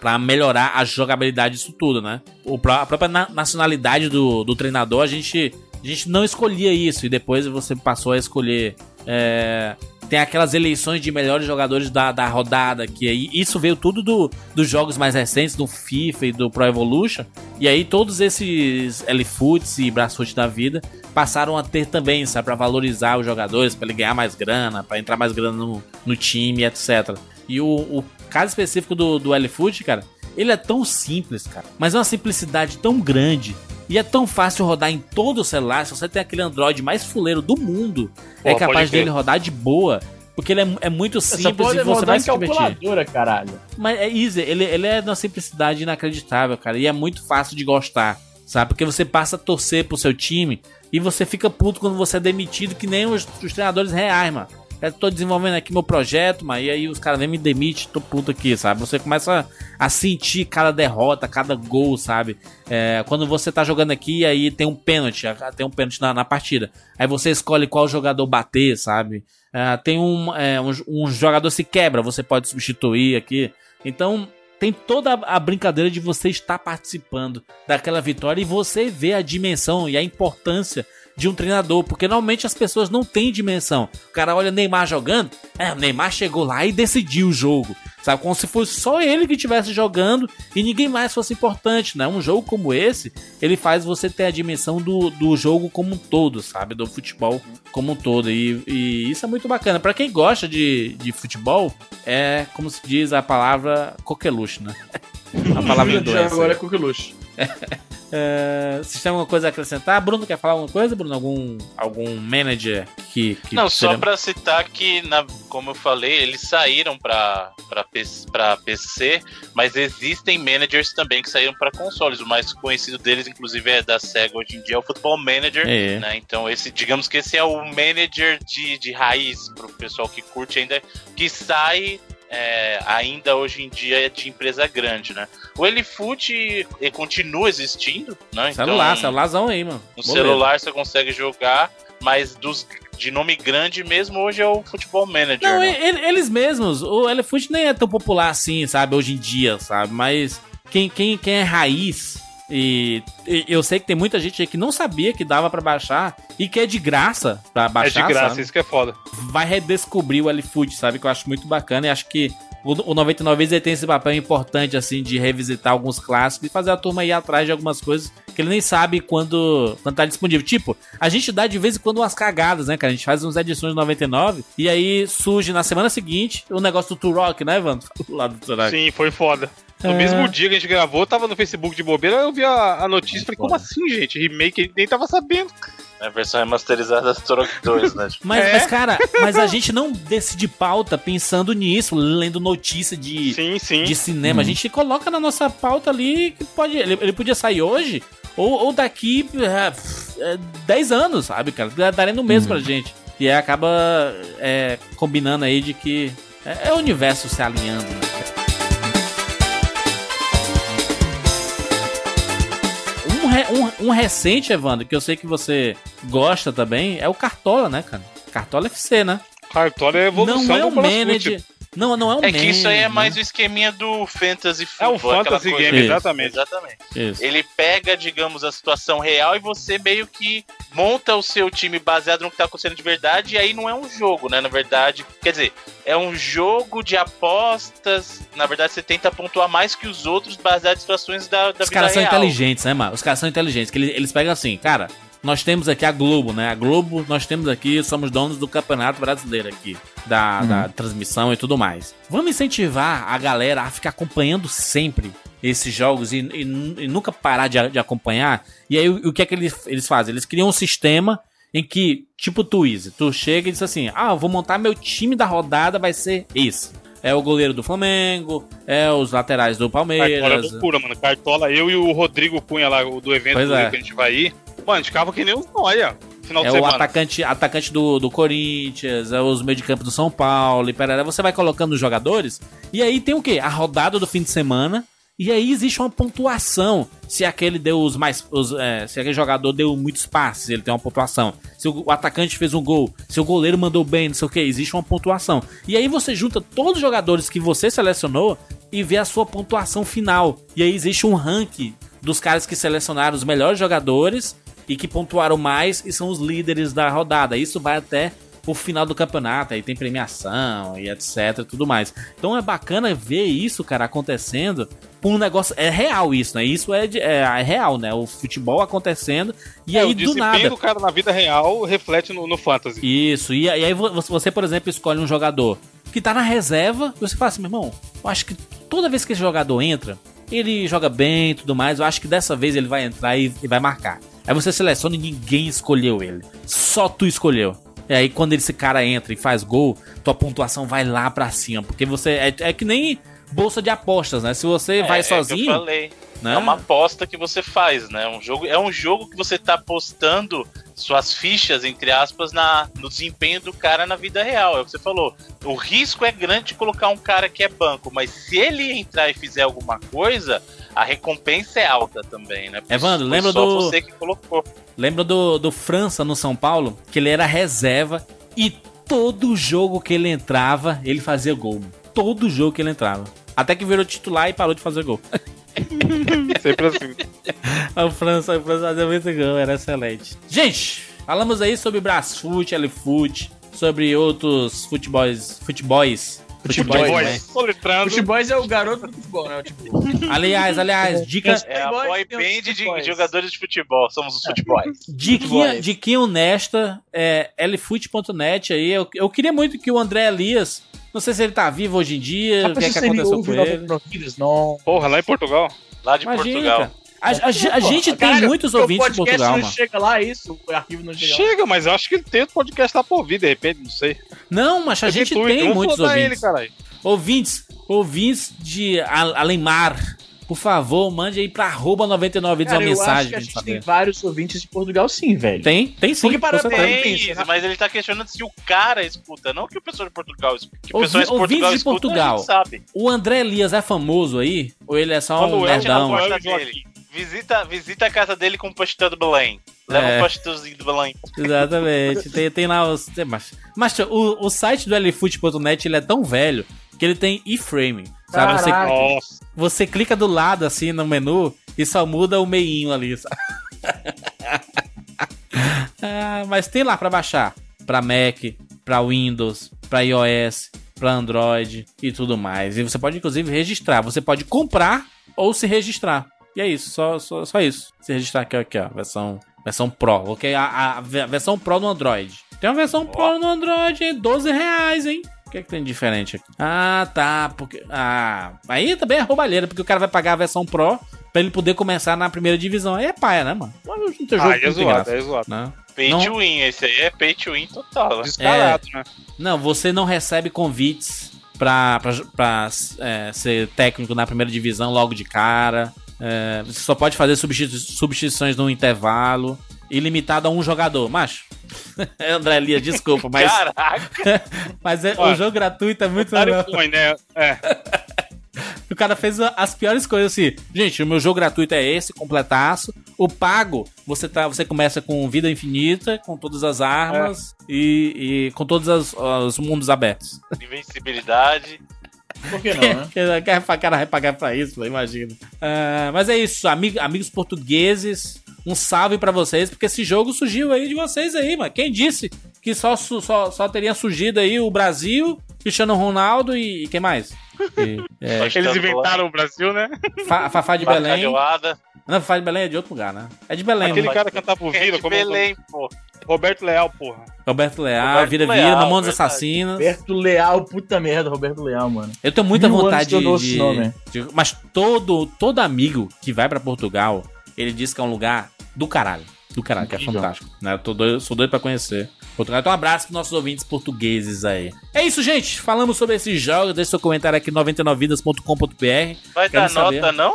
pra melhorar a jogabilidade disso tudo, né? O, a própria na, nacionalidade do, do treinador, a gente, a gente não escolhia isso. E depois você passou a escolher. É, tem aquelas eleições de melhores jogadores da, da rodada, que aí isso veio tudo do, dos jogos mais recentes, do FIFA e do Pro Evolution. E aí todos esses L-Foots e Brasfoot da vida passaram a ter também, sabe, para valorizar os jogadores, para ele ganhar mais grana, para entrar mais grana no, no time, etc. E o, o caso específico do, do L-Foot, cara, ele é tão simples, cara, mas é uma simplicidade tão grande e é tão fácil rodar em todo o celular. Se você tem aquele Android mais fuleiro do mundo, Pô, é capaz dele rodar de boa. Porque ele é, é muito simples e você vai se divertir. caralho. Mas é easy, ele, ele é de uma simplicidade inacreditável, cara. E é muito fácil de gostar, sabe? Porque você passa a torcer pro seu time e você fica puto quando você é demitido, que nem os, os treinadores reais, mano. Eu tô desenvolvendo aqui meu projeto, mas aí os caras vêm me demitem, tô puto aqui, sabe? Você começa a, sentir cada derrota, cada gol, sabe? É, quando você tá jogando aqui, aí tem um pênalti, tem um pênalti na, na partida. Aí você escolhe qual jogador bater, sabe? É, tem um, é, um, um jogador se quebra, você pode substituir aqui. Então, tem toda a brincadeira de você estar participando daquela vitória e você ver a dimensão e a importância de um treinador, porque normalmente as pessoas não têm dimensão. O cara olha Neymar jogando, é, o Neymar chegou lá e decidiu o jogo. Sabe, como se fosse só ele que estivesse jogando e ninguém mais fosse importante, né? Um jogo como esse, ele faz você ter a dimensão do, do jogo como um todo, sabe? Do futebol como um todo. E, e isso é muito bacana. para quem gosta de, de futebol, é como se diz a palavra coqueluche, né? A palavra do agora é coqueluche. É, vocês têm alguma coisa a acrescentar? Bruno, quer falar alguma coisa, Bruno? Algum, algum manager que. que Não, só pra citar que, na, como eu falei, eles saíram pra PC, mas existem managers também que saíram pra consoles. O mais conhecido deles, inclusive, é da SEGA hoje em dia, é o Football Manager. É. Né? Então, esse, digamos que esse é o manager de, de raiz pro pessoal que curte ainda, que sai é, ainda hoje em dia é de empresa grande, né? O Elifoot continua existindo, né? Então, celular, celularzão aí, mano. No Boleiro. celular você consegue jogar, mas dos de nome grande mesmo hoje é o Futebol Manager. Não, né? eles mesmos, o Elifoot nem é tão popular assim, sabe, hoje em dia, sabe? Mas quem, quem, quem é raiz e, e, eu sei que tem muita gente aí que não sabia que dava para baixar e que é de graça para baixar. É de graça, sabe? isso que é foda. Vai redescobrir o L-Food, sabe? Que eu acho muito bacana e acho que o, o 99 vezes ele tem esse papel importante, assim, de revisitar alguns clássicos e fazer a turma ir atrás de algumas coisas que ele nem sabe quando, quando tá disponível. Tipo, a gente dá de vez em quando umas cagadas, né, cara? A gente faz umas edições de 99 e aí surge na semana seguinte o negócio do Turok, né, Evandro? Lá do Turok. Sim, foi foda. No é... mesmo dia que a gente gravou, tava no Facebook de bobeira, eu vi a, a notícia e falei, como assim, gente? Remake, ele nem tava sabendo. É a versão remasterizada do Turok 2, né? mas, é. mas, cara, mas a gente não decide pauta pensando nisso, lendo notícia de, sim, sim. de cinema. Hum. A gente coloca na nossa pauta ali que pode. Ele, ele podia sair hoje ou, ou daqui é, é, 10 anos, sabe, cara? Daria no mesmo hum. pra gente. E aí acaba é, combinando aí de que é, é o universo se alinhando, né? Um, um, recente, Evandro, que eu sei que você gosta também, é o Cartola, né, cara? Cartola FC, né? Cartola é evolução Não é um manager. Não, não é um É que isso aí é mais o esqueminha do Fantasy Football. É o Fantasy Game, isso. exatamente. Exatamente. Isso. Ele pega, digamos, a situação real e você meio que monta o seu time baseado no que tá acontecendo de verdade, e aí não é um jogo, né? Na verdade, quer dizer, é um jogo de apostas. Na verdade, você tenta pontuar mais que os outros baseado em situações da, da Os caras são inteligentes, né, mano? Os caras são inteligentes. Que eles, eles pegam assim, cara, nós temos aqui a Globo, né? A Globo, nós temos aqui, somos donos do Campeonato Brasileiro aqui, da, uhum. da transmissão e tudo mais. Vamos incentivar a galera a ficar acompanhando sempre esses jogos e, e, e nunca parar de, de, acompanhar. E aí o, o que é que eles, eles fazem? Eles criam um sistema em que, tipo Twizy, tu chega e diz assim: Ah, vou montar meu time da rodada, vai ser esse é o goleiro do Flamengo, é os laterais do Palmeiras. Cartola é loucura, mano. Cartola, eu e o Rodrigo Cunha lá, do evento é. que a gente vai ir. Mano, a gente ficava que nem os noia. final de é o semana. atacante, atacante do, do Corinthians, é os meio de campo do São Paulo e perará. Você vai colocando os jogadores e aí tem o quê? A rodada do fim de semana e aí existe uma pontuação. Se aquele deu os mais. Os, é, se aquele jogador deu muitos passes, ele tem uma pontuação. Se o, o atacante fez um gol, se o goleiro mandou bem, não sei o que, existe uma pontuação. E aí você junta todos os jogadores que você selecionou e vê a sua pontuação final. E aí existe um ranking dos caras que selecionaram os melhores jogadores e que pontuaram mais e são os líderes da rodada. Isso vai até o final do campeonato, aí tem premiação e etc e tudo mais. Então é bacana ver isso, cara, acontecendo por um negócio. É real isso, né? Isso é, de- é, é real, né? O futebol acontecendo e É, aí o do nada. do cara na vida real reflete no, no fantasy. Isso, e, e aí vo- você, por exemplo, escolhe um jogador que tá na reserva e você fala assim, meu irmão, eu acho que toda vez que esse jogador entra, ele joga bem e tudo mais, eu acho que dessa vez ele vai entrar e, e vai marcar. Aí você seleciona e ninguém escolheu ele. Só tu escolheu. E aí quando esse cara entra e faz gol, tua pontuação vai lá pra cima. Porque você. É, é que nem bolsa de apostas, né? Se você vai é, É sozinho. que eu falei. né? É uma aposta que você faz, né? Um jogo, é um jogo que você tá apostando suas fichas, entre aspas, na, no desempenho do cara na vida real. É o que você falou. O risco é grande de colocar um cara que é banco, mas se ele entrar e fizer alguma coisa, a recompensa é alta também, né? Porque Evandro, foi lembra só do- você que colocou. Lembra do, do França no São Paulo? Que ele era reserva e todo jogo que ele entrava, ele fazia gol. Todo jogo que ele entrava. Até que virou titular e parou de fazer gol. Sempre assim. O França, o França fazia muito gol, era excelente. Gente, falamos aí sobre Brasfoot, Lfoot, sobre outros futebols. Futebols. Futebols, né? né? Soletrando. Futebol é o garoto do futebol, né? Tipo, Aliás, aliás, dica, É a boy band de jogadores de futebol. Somos os futebols. diquinha, diquinha honesta, é lfoot.net aí. Eu, eu queria muito que o André Elias, não sei se ele tá vivo hoje em dia, o que, é que aconteceu com ele. Não. Porra, lá em Portugal. Lá de Imagina, Portugal. cara. A, a- a gente tem Cara, muitos o ouvintes de podcast Portugal, não mano. chega lá, isso, o arquivo não chega lá. Chega, mas eu acho que ele tem outro podcast lá pra ouvir, de repente, não sei. Não, mas a gente Twitter, tem vamos muitos ouvintes. ele, ouvintes, ouvintes de Alemar. Por favor, mande aí pra arroba 99 vídeos Cara, uma eu acho mensagem que a gente gente tem saber. vários ouvintes de Portugal sim, velho. Tem, tem sim. Porque com para- certeza. tem- mas ele tá questionando se o cara escuta, não que o pessoal de Portugal escuta. Que o Ouvi- pessoal de ouvintes Portugal de escuta, Portugal. a gente sabe. O André Elias é famoso aí? Ou ele é só um Manuel nerdão? Dele. Visita, visita a casa dele com o pastor do Belém. Leva É. um pastorzinho do Belém. Exatamente. tem, tem lá os. Tem, mas, mas o, o site do lfoot.net ele é tão velho que ele tem iframe. Sabe? Você, você clica do lado assim no menu e só muda o meinho ali. Ah, mas tem lá pra baixar. Pra Mac, pra Windows, pra iOS, pra Android e tudo mais. E você pode inclusive registrar. Você pode comprar ou se registrar. E é isso, só, só, só isso. Se registrar aqui, aqui, ó. Versão, versão Pro. Ok? A, a, versão Pro no Android. Tem uma versão Pro no Android, hein? 12 reais, hein? O que, é que tem de diferente aqui? Ah, tá. Porque. Ah. Aí também é roubalheira, porque o cara vai pagar a versão Pro pra ele poder começar na primeira divisão. Aí é paia, né, mano? Não tem jogo Ah, é zoado, graça, é zoado. né? Pay Não. to win, esse aí é pay to win total. né? Descarado, né? Não, você não recebe convites pra, pra, pra é, ser técnico na primeira divisão logo de cara. É, você só pode fazer substitu- substituições no intervalo. Ilimitado a um jogador. Macho. André Elias, desculpa, mas, Caraca, mas é, o jogo gratuito é muito legal. põe, né? É. O cara fez as piores coisas assim. Gente, o meu jogo gratuito é esse, completaço. O pago, você tá, você começa com vida infinita, com todas as armas e, e com todos as- os mundos abertos. invencibilidade. Por que não, né? Quer, cara vai pagar pra isso, imagina. Ah, mas é isso, amigo- amigos portugueses, um salve pra vocês, porque esse jogo surgiu aí de vocês aí, mano. Quem disse que só, só, só teria surgido aí o Brasil, Cristiano Ronaldo e, e quem mais? E, é, Eles inventaram o Brasil, né? Fa- Fafá de Belém. Não, Fafá de Belém é de outro lugar, né? É de Belém, Aquele né? cara que cantava o É Vira, de como é o nome? Belém, pô. Roberto Leal, porra. Roberto Leal, Roberto Vira Leal, Vira, Mamonas verdade. Assassinas. Roberto Leal, puta merda, Roberto Leal, mano. Eu tenho muita Mil vontade de, esse nome. de- Mas todo, todo amigo que vai pra Portugal, ele diz que é um lugar do caralho. Do caralho, que é fantástico. Né? Eu tô doido, sou doido pra conhecer Portugal. Então, um abraço pros nossos ouvintes portugueses aí. É isso, gente. Falamos sobre esses jogos. Deixe seu comentário aqui 99vidas.com.br. Vai Quero dar saber. nota, não?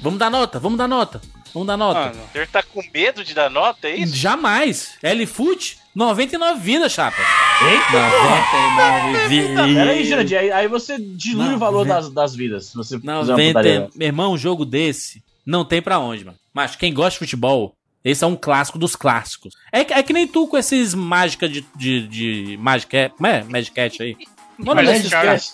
Vamos dar nota, vamos dar nota. Vamos dar nota. Mano, senhor tá com medo de dar nota, é isso? Jamais. L-Foot, 99 vidas, chapa. Eita! 99 vidas. Peraí, Jurandir, aí, aí você dilui Não, o valor das, das vidas. Se você fizer uma 90. putaria. Meu irmão, um jogo desse não tem pra onde, mano. Mas quem gosta de futebol, esse é um clássico dos clássicos. É, que- é que nem tu com esses mágica de. de, de Magic Como é? Magic Cat aí. Mano, Magic Cat.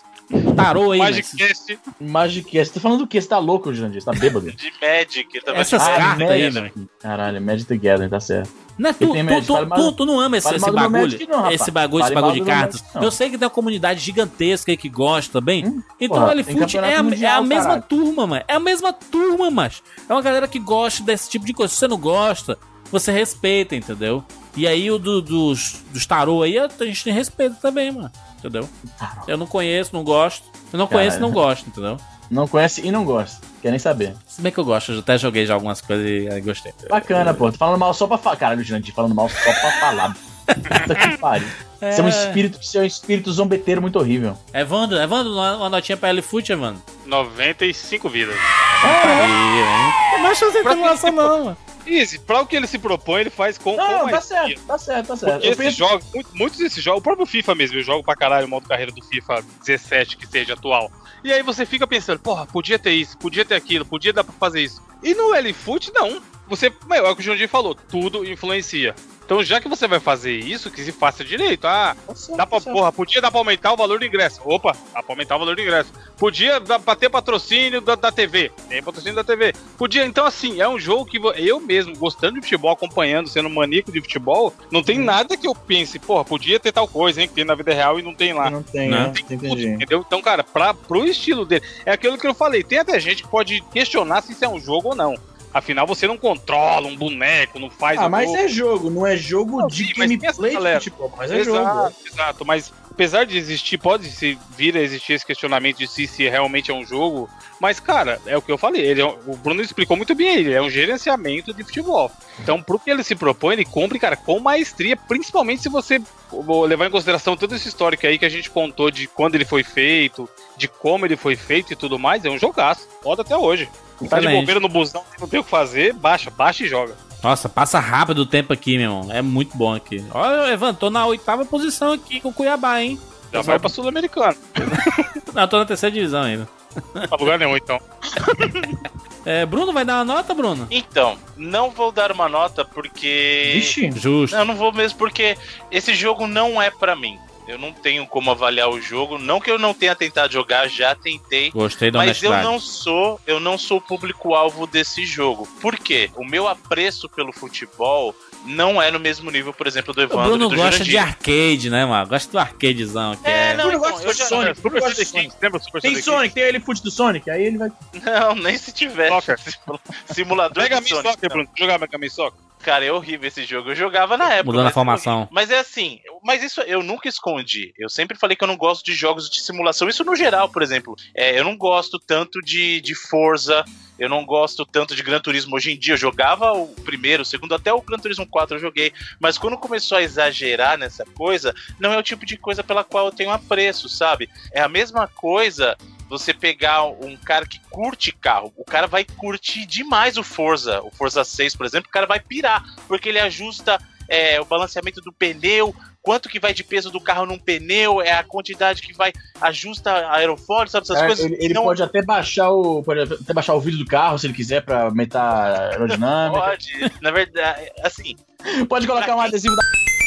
Tarô aí. Magicast. Magicast. Você tá falando do quê? Você tá louco, Jurandir? Você tá bêbado? De Magic. Tava Essas. Ah, cartas aí, velho. Caralho, Magic the Gathering, tá certo. Não é tu, tem tu, tu, mal- tu, tu não ama esse, esse bagulho? Não, esse bagulho, esse Fale bagulho mal de cartas. Magic. Eu sei que tem uma comunidade gigantesca aí que gosta também. então porra, o L-Foot é, é a mundial, mesma caralho. turma, mano. É a mesma turma, mas É uma galera que gosta desse tipo de coisa. Se você não gosta, você respeita, entendeu? E aí o do- dos, dos tarô aí, a gente tem respeito também, mano. Entendeu? Eu não conheço, não gosto. Eu não conheço, não gosto, entendeu? Não conhece e não gosta. Quer nem saber. Se bem que eu gosto, eu até joguei já algumas coisas e aí gostei. Bacana, pô. Tô falando mal só pra falar. Caralho, Jurandir, falando mal só pra falar. Puta que pariu. Você é um espírito, você é um espírito zombeteiro muito horrível. Evandro, Evandro, uma uma notinha pra L-Foot, Evandro. 95 vidas. Aí, hein? Mas você tem relação não, mano. Easy, pra o que ele se propõe, ele faz com, Não, com tá certo, tá certo, tá certo. Porque esses penso, jogos, muito- muitos desses jogos, o próprio FIFA mesmo, eu jogo pra caralho o modo carreira do FIFA 17, que seja atual. E aí você fica pensando, porra, podia ter isso, podia ter aquilo, podia dar pra fazer isso. E no L-Foot, não. Você, meu, é o que o Jundir falou, tudo influencia. Então, já que você vai fazer isso, que se faça direito. Ah, tá certo, dá pra, tá certo. porra, podia dar pra aumentar o valor do ingresso. Opa, dá pra aumentar o valor do ingresso. Podia dar pra ter patrocínio da, da TV. Tem patrocínio da TV. Podia, então, assim, é um jogo que eu mesmo, gostando de futebol, acompanhando, sendo maníaco de futebol, não tem Uhum. nada que eu pense, porra, podia ter tal coisa, hein, que tem na vida real e não tem lá. Não tem, Né? né? Tem tudo, entendeu? Então, cara, pra, pro estilo dele, é aquilo que eu falei. Tem até gente que pode questionar se isso é um jogo ou não. Afinal, você não controla um boneco, não faz Ah, mas é jogo, não é jogo Não, de sim, mas gameplay de galera. futebol, mas é jogo. exato, exato, mas apesar de existir, pode se vir a existir esse questionamento de se, se realmente é um jogo, mas cara, é o que eu falei, ele é o Bruno explicou muito bem, ele é um gerenciamento de futebol. Então, pro que ele se propõe, ele cumpre, cara, com maestria, principalmente se você levar em consideração todo esse histórico aí que a gente contou de quando ele foi feito, de como ele foi feito e tudo mais, é um jogaço, roda até hoje. Tá de bobeira no busão, não tem o que fazer, baixa, baixa e joga. Nossa, passa rápido o tempo aqui, meu irmão. É muito bom aqui. Olha, Evandro, tô na oitava posição aqui com o Cuiabá, hein? Já vai pra Sul-Americana. Não, tô na terceira divisão ainda. Pra lugar nenhum, então. É, Bruno, vai dar uma nota, Bruno? Então, não vou dar uma nota porque. Vixe. Justo. Não, não vou mesmo porque esse jogo não é pra mim. Eu não tenho como avaliar o jogo. Não que eu não tenha tentado jogar, já tentei. Gostei da Mas eu não sou, eu não sou o público-alvo desse jogo. Por quê? O meu apreço pelo futebol não é no mesmo nível, por exemplo, do O Evandro Bruno e do gosta de Jurandir. arcade, né, mano? Gosta do arcadezão que É, é. não, Bruno então, gosta eu de já... Sonic. Super gosto de lembra o Super Tem? Sonic, tem ele fute do Sonic, aí ele vai. Não, nem se tivesse. Soccer. Simulador Mega de Sonic. Soccer, Bruno. Jogar Mega Man Soccer? Cara, é horrível esse jogo. Eu jogava na época. Mudando a mas é formação. horrível. Mas é assim, mas isso eu nunca escondi. Eu sempre falei que eu não gosto de jogos de simulação. Isso no geral, por exemplo. É, eu não gosto tanto de, de Forza. Eu não gosto tanto de Gran Turismo hoje em dia. Eu jogava o primeiro, o segundo, até o Gran Turismo 4 eu joguei. Mas quando começou a exagerar nessa coisa, não é o tipo de coisa pela qual eu tenho apreço, sabe? É a mesma coisa você pegar um cara que curte carro, o cara vai curtir demais o Forza, o Forza 6, por exemplo, o cara vai pirar, porque ele ajusta é, o balanceamento do pneu, quanto que vai de peso do carro num pneu, é a quantidade que vai, ajusta a aerofólio, sabe essas É, coisas. ele ele não pode até baixar o. Pode até baixar o vídeo do carro se ele quiser pra aumentar a aerodinâmica. pode, na verdade, assim, Pode colocar um adesivo da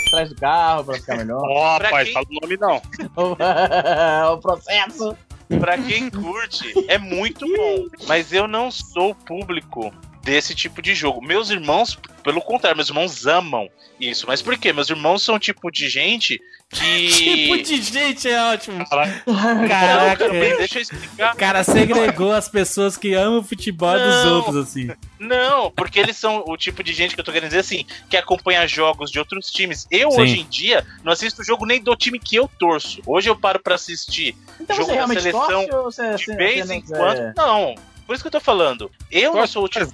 atrás do carro pra ficar melhor. Ó, Pra rapaz, quem- fala o nome não. o processo. pra quem curte, é muito bom. Mas eu não sou o público desse tipo de jogo. Meus irmãos, pelo contrário, meus irmãos amam isso. Mas por quê? Meus irmãos são o tipo de gente que. Tipo de gente é ótimo. Não, Caraca, cara, deixa eu explicar. o cara segregou as pessoas que amam o futebol dos Não. outros, assim. Não, porque eles são o tipo de gente que eu tô querendo dizer assim, que acompanha jogos de outros times. Eu, Sim. hoje em dia, não assisto jogo nem do time que eu torço. Hoje eu paro pra assistir Então Jogo você da realmente seleção torce você, de você vez apenas em quando. é- Não. Por isso que eu tô falando. Eu não sou o tipo.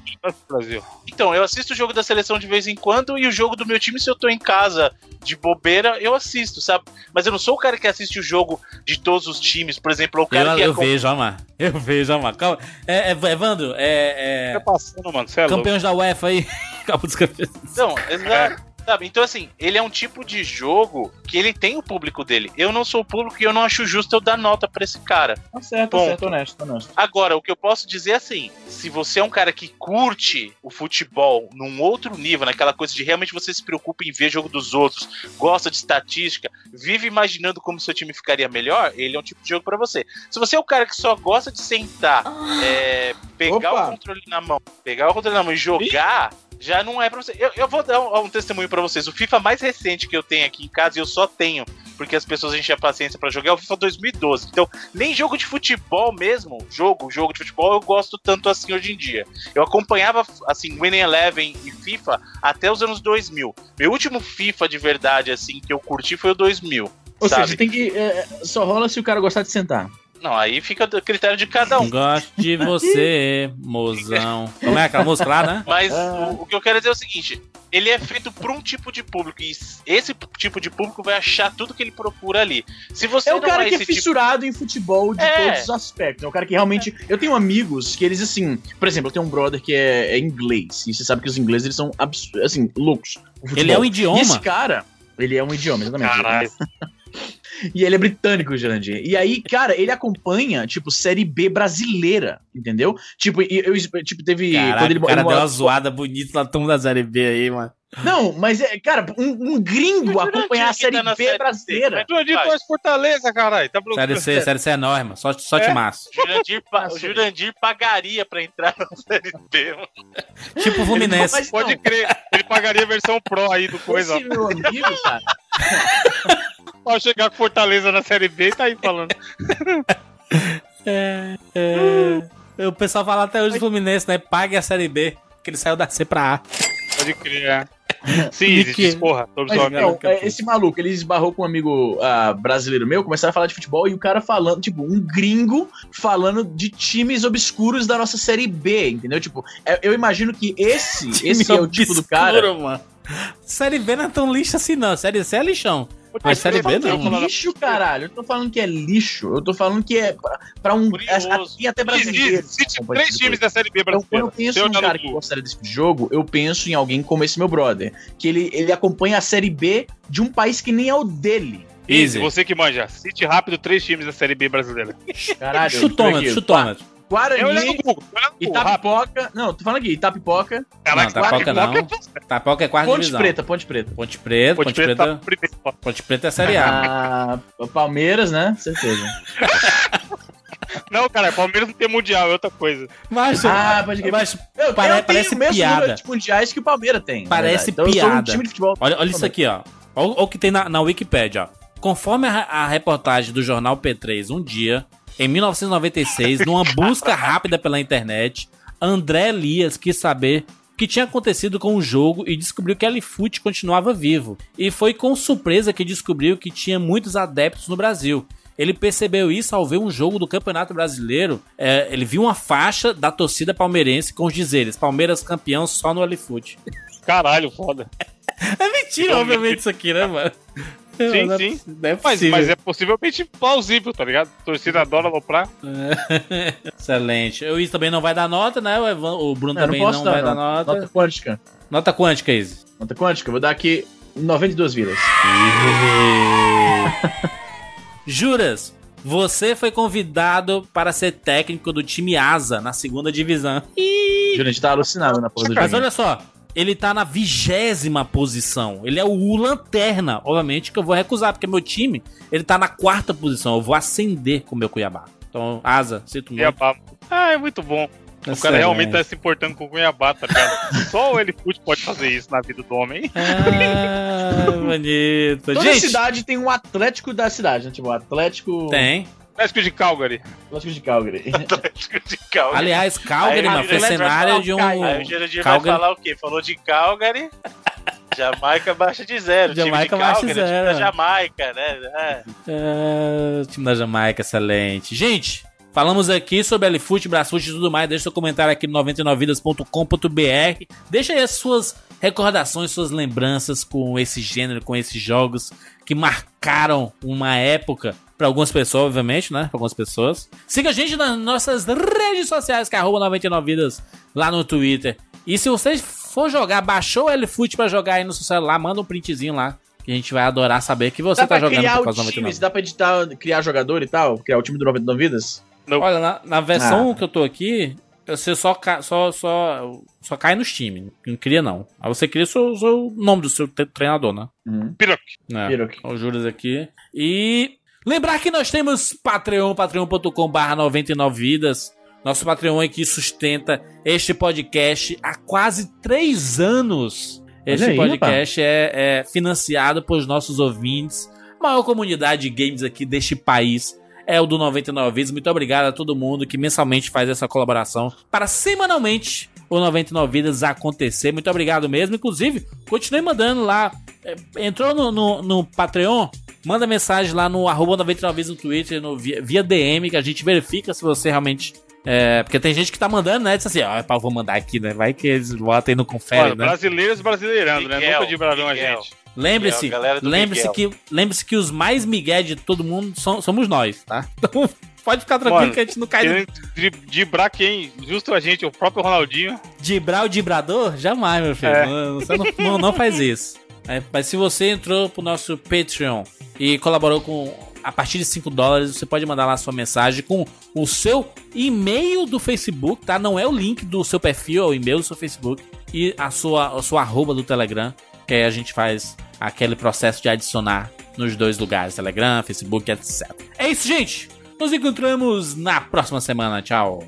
Brasil. Então, eu assisto o jogo da seleção de vez em quando e o jogo do meu time, se eu tô em casa de bobeira, eu assisto, sabe? Mas eu não sou o cara que assiste o jogo de todos os times, por exemplo, ou o cara Eu, que eu acompanha- vejo, mano. Eu vejo, mano. Calma. É, é, Evandro, é, Tá é passando, mano. Você é louco. campeões da UEFA aí. Acabou dos campeões. Não, exato. Sabe? Então, assim, ele é um tipo de jogo que ele tem o público dele. Eu não sou o público e eu não acho justo eu dar nota pra esse cara. Tá certo, tá Ponto. certo, honesto, honesto. Agora, o que eu posso dizer é assim: se você é um cara que curte o futebol num outro nível, naquela coisa de realmente você se preocupa em ver jogo dos outros, gosta de estatística, vive imaginando como seu time ficaria melhor, ele é um tipo de jogo pra você. Se você é o cara que só gosta de sentar, é, pegar Opa. o controle na mão, pegar o controle na mão e jogar. Já não é pra você. Eu, eu vou dar um, um testemunho pra vocês. O FIFA mais recente que eu tenho aqui em casa, e eu só tenho, porque as pessoas enchem a paciência pra jogar, é o FIFA 2012. Então, nem jogo de futebol mesmo, jogo, jogo de futebol, eu gosto tanto assim hoje em dia. Eu acompanhava, assim, Winning Eleven e FIFA até os anos 2000. Meu último FIFA de verdade, assim, que eu curti foi o 2000. Ou sabe? seja, tem que. é, só rola se o cara gostar de sentar. Não, aí fica do critério de cada um. Gosto de você, mozão. Como é aquela música lá, né? Mas Ah. o, o que eu quero dizer é o seguinte: ele é feito por um tipo de público, e esse tipo de público vai achar tudo que ele procura ali. Se você É o não cara é que é tipo fissurado em futebol de É. todos os aspectos. É o cara que realmente. Eu tenho amigos que eles, assim. Por exemplo, eu tenho um brother que é, é inglês. E você sabe que os ingleses eles são assim, loucos. Ele é um E esse idioma. cara. Ele é um idioma, exatamente. Caralho. E ele é britânico, Jurandir. E aí, cara, ele acompanha, tipo, Série B brasileira, entendeu? Tipo, eu, tipo teve. Caraca, quando ele, o cara ele- deu uma zoada bonita na turma da Série B aí, mano. Não, mas é, cara, um, um gringo acompanhar a Série tá B Série brasileira. Jurandir Vai. torce Fortaleza, caralho. Tá Série. C, Série C é nóis, mano. Só, só É? te massa. Jurandir, pa- o Jurandir pagaria pra entrar na Série B. mano. Tipo o Fluminense. Mas Pode não, crer. Ele pagaria a versão Pro aí do coisa. esse meu amigo, cara. Pode chegar com Fortaleza na Série B e tá aí falando. É, é, o pessoal fala até hoje do Fluminense, né? Pague a Série B, que ele saiu da C pra A. Pode crer. Sim, existe. Porra, sobre Mas amigo. é, esse maluco, ele esbarrou com um amigo ah, brasileiro meu, começaram a falar de futebol e o cara falando, tipo, um gringo falando de times obscuros da nossa série B, entendeu? Tipo, é- eu imagino que esse, esse é o tipo do cara. Mano. Série B não é tão lixo assim, não. Série C é lixão. Mas Série B Que é não. lixo, caralho. Eu tô falando que é lixo. Eu tô falando que é pra, pra um. Assim, até brasileiro. Existe, três times da Série B Então, quando brasileira. eu penso num cara que gostaria desse tipo de jogo, eu penso em alguém como esse meu brother. Que ele, ele acompanha a Série B de um país que nem é o dele. Easy, você que manja. Cite rápido três times da Série B brasileira. Caralho. Chutômetro, aqui, chutômetro. Guarani. Itapipoca. Não, tô falando aqui, Itapipoca, Não, Tapoca não. Tapoca Tapoca é quarta Ponte divisão. Preta, Ponte Preta. Ponte Preta, Ponte Ponte Preta Preta. tá. Ponte Preta é Série A. Ah, Palmeiras, né? Certeza. Não, cara, Palmeiras não tem mundial, é outra coisa. Mas, Ah, pode mas Eu, Pare- eu tenho parece o mesmo piada. número de mundiais que o Palmeiras tem. Parece. Então, eu sou um piada. time de futebol. olha, olha isso aqui, ó. Olha o que tem na, na Wikipedia, ó. Conforme a, a reportagem do jornal P3, um dia, em 1996, numa busca rápida pela internet, André Elias quis saber o que tinha acontecido com o jogo e descobriu que Elifute continuava vivo. E foi com surpresa que descobriu que tinha muitos adeptos no Brasil. Ele percebeu isso ao ver um jogo do Campeonato Brasileiro. É, ele viu uma faixa da torcida palmeirense com os dizeres: Palmeiras campeão só no Elifute. Caralho, foda. É mentira, obviamente, isso aqui, né, mano? Sim, Não é sim. Não é Mas, mas é possivelmente plausível, tá ligado? A torcida adora aloprar. Excelente. O Izzy também não vai dar nota, né? O, Evan- o Bruno Não, eu também não não, vai não. dar nota. Nota quântica. Nota quântica, Izzy. Nota quântica, vou dar aqui 92 vidas. Juras, você foi convidado para ser técnico do time Asa na segunda divisão. O Jurandir tá alucinado na porra do Mas jogo. olha só, ele tá na vigésima posição. Ele é o lanterna. Obviamente que eu vou recusar, porque meu time, ele tá na quarta posição. Eu vou ascender com o meu Cuiabá. Então, Asa, sinto muito. Cuiabá. Ah, é muito bom. O cara Excelente. realmente tá se importando com o Cuiabá, tá ligado? Só o Elifute pode fazer isso na vida do homem. Ah, bonito. Toda Gente, cidade tem um Atlético da cidade, né? Tipo, Atlético. tem. Atlético de Calgary. Atlético de Calgary. Atlético de Calgary. Aliás, Calgary, mano, foi cenário de um. Aí o Jurandir Calgary- vai falar o quê? Falou de Calgary. Jamaica baixa de zero. Jamaica time de baixa de Calgary, time zero. da Jamaica, né? É. É, time da Jamaica, excelente. Gente, Falamos aqui sobre LFoot, Brasfoot e tudo mais. Deixa seu comentário aqui no 99vidas.com.br. Deixa aí as suas recordações, suas lembranças com esse gênero, com esses jogos que marcaram uma época. Para algumas pessoas, obviamente, né? Para algumas pessoas. Siga a gente nas nossas redes sociais, que é arroba 99vidas lá no Twitter. E se você for jogar, baixou o LFoot pra jogar aí no seu celular, manda um printzinho lá. Que a gente vai adorar saber que você Dá tá pra jogando criar por o causa do time, 99. dá pra editar, criar jogador e tal, criar o time do 99 Vidas? Olha, na, na versão Ah. que eu tô aqui, você só, ca- só, só, só cai nos times. Não cria, não. Aí você cria o nome do seu tre- treinador, né? Uhum. Piroque. É. Piroque. Ó, O Juras aqui. E lembrar que nós temos Patreon, patreon.com.br 99 vidas. Nosso Patreon é que sustenta este podcast há quase três anos. Este aí, podcast é, é financiado pelos nossos ouvintes. A maior comunidade de games aqui deste país é o do 99 Vidas. Muito obrigado a todo mundo que mensalmente faz essa colaboração para semanalmente o 99 Vidas acontecer. Muito obrigado mesmo. Inclusive, continue mandando lá. É, Entrou no, no, no Patreon? Manda mensagem lá no arroba 99 Vidas no Twitter, no, via, via DM, que a gente verifica se você realmente. É, porque tem gente que tá mandando, né? Diz assim, ó, pá, eu vou mandar aqui, né? Vai que eles votam e não conferem, Olha, né? brasileiros brasileirando, né? Miguel, Nunca dibraram a gente. Lembre-se, lembre-se que, lembre que os mais migué de todo mundo som- somos nós, tá? Então, pode ficar tranquilo Mano, que a gente não cai dibrar quem? Justo a gente, o próprio Ronaldinho. Dibrar o dibrador? Jamais, meu filho. É. Você não, não, não faz isso. É, mas se você entrou pro nosso Patreon e colaborou com a partir de 5 dólares, você pode mandar lá sua mensagem com o seu e-mail do Facebook, tá? Não é o link do seu perfil, é o e-mail do seu Facebook e a sua, a sua arroba do Telegram, que aí a gente faz aquele processo de adicionar nos dois lugares, Telegram, Facebook, etc. É isso, gente! Nos encontramos na próxima semana. Tchau!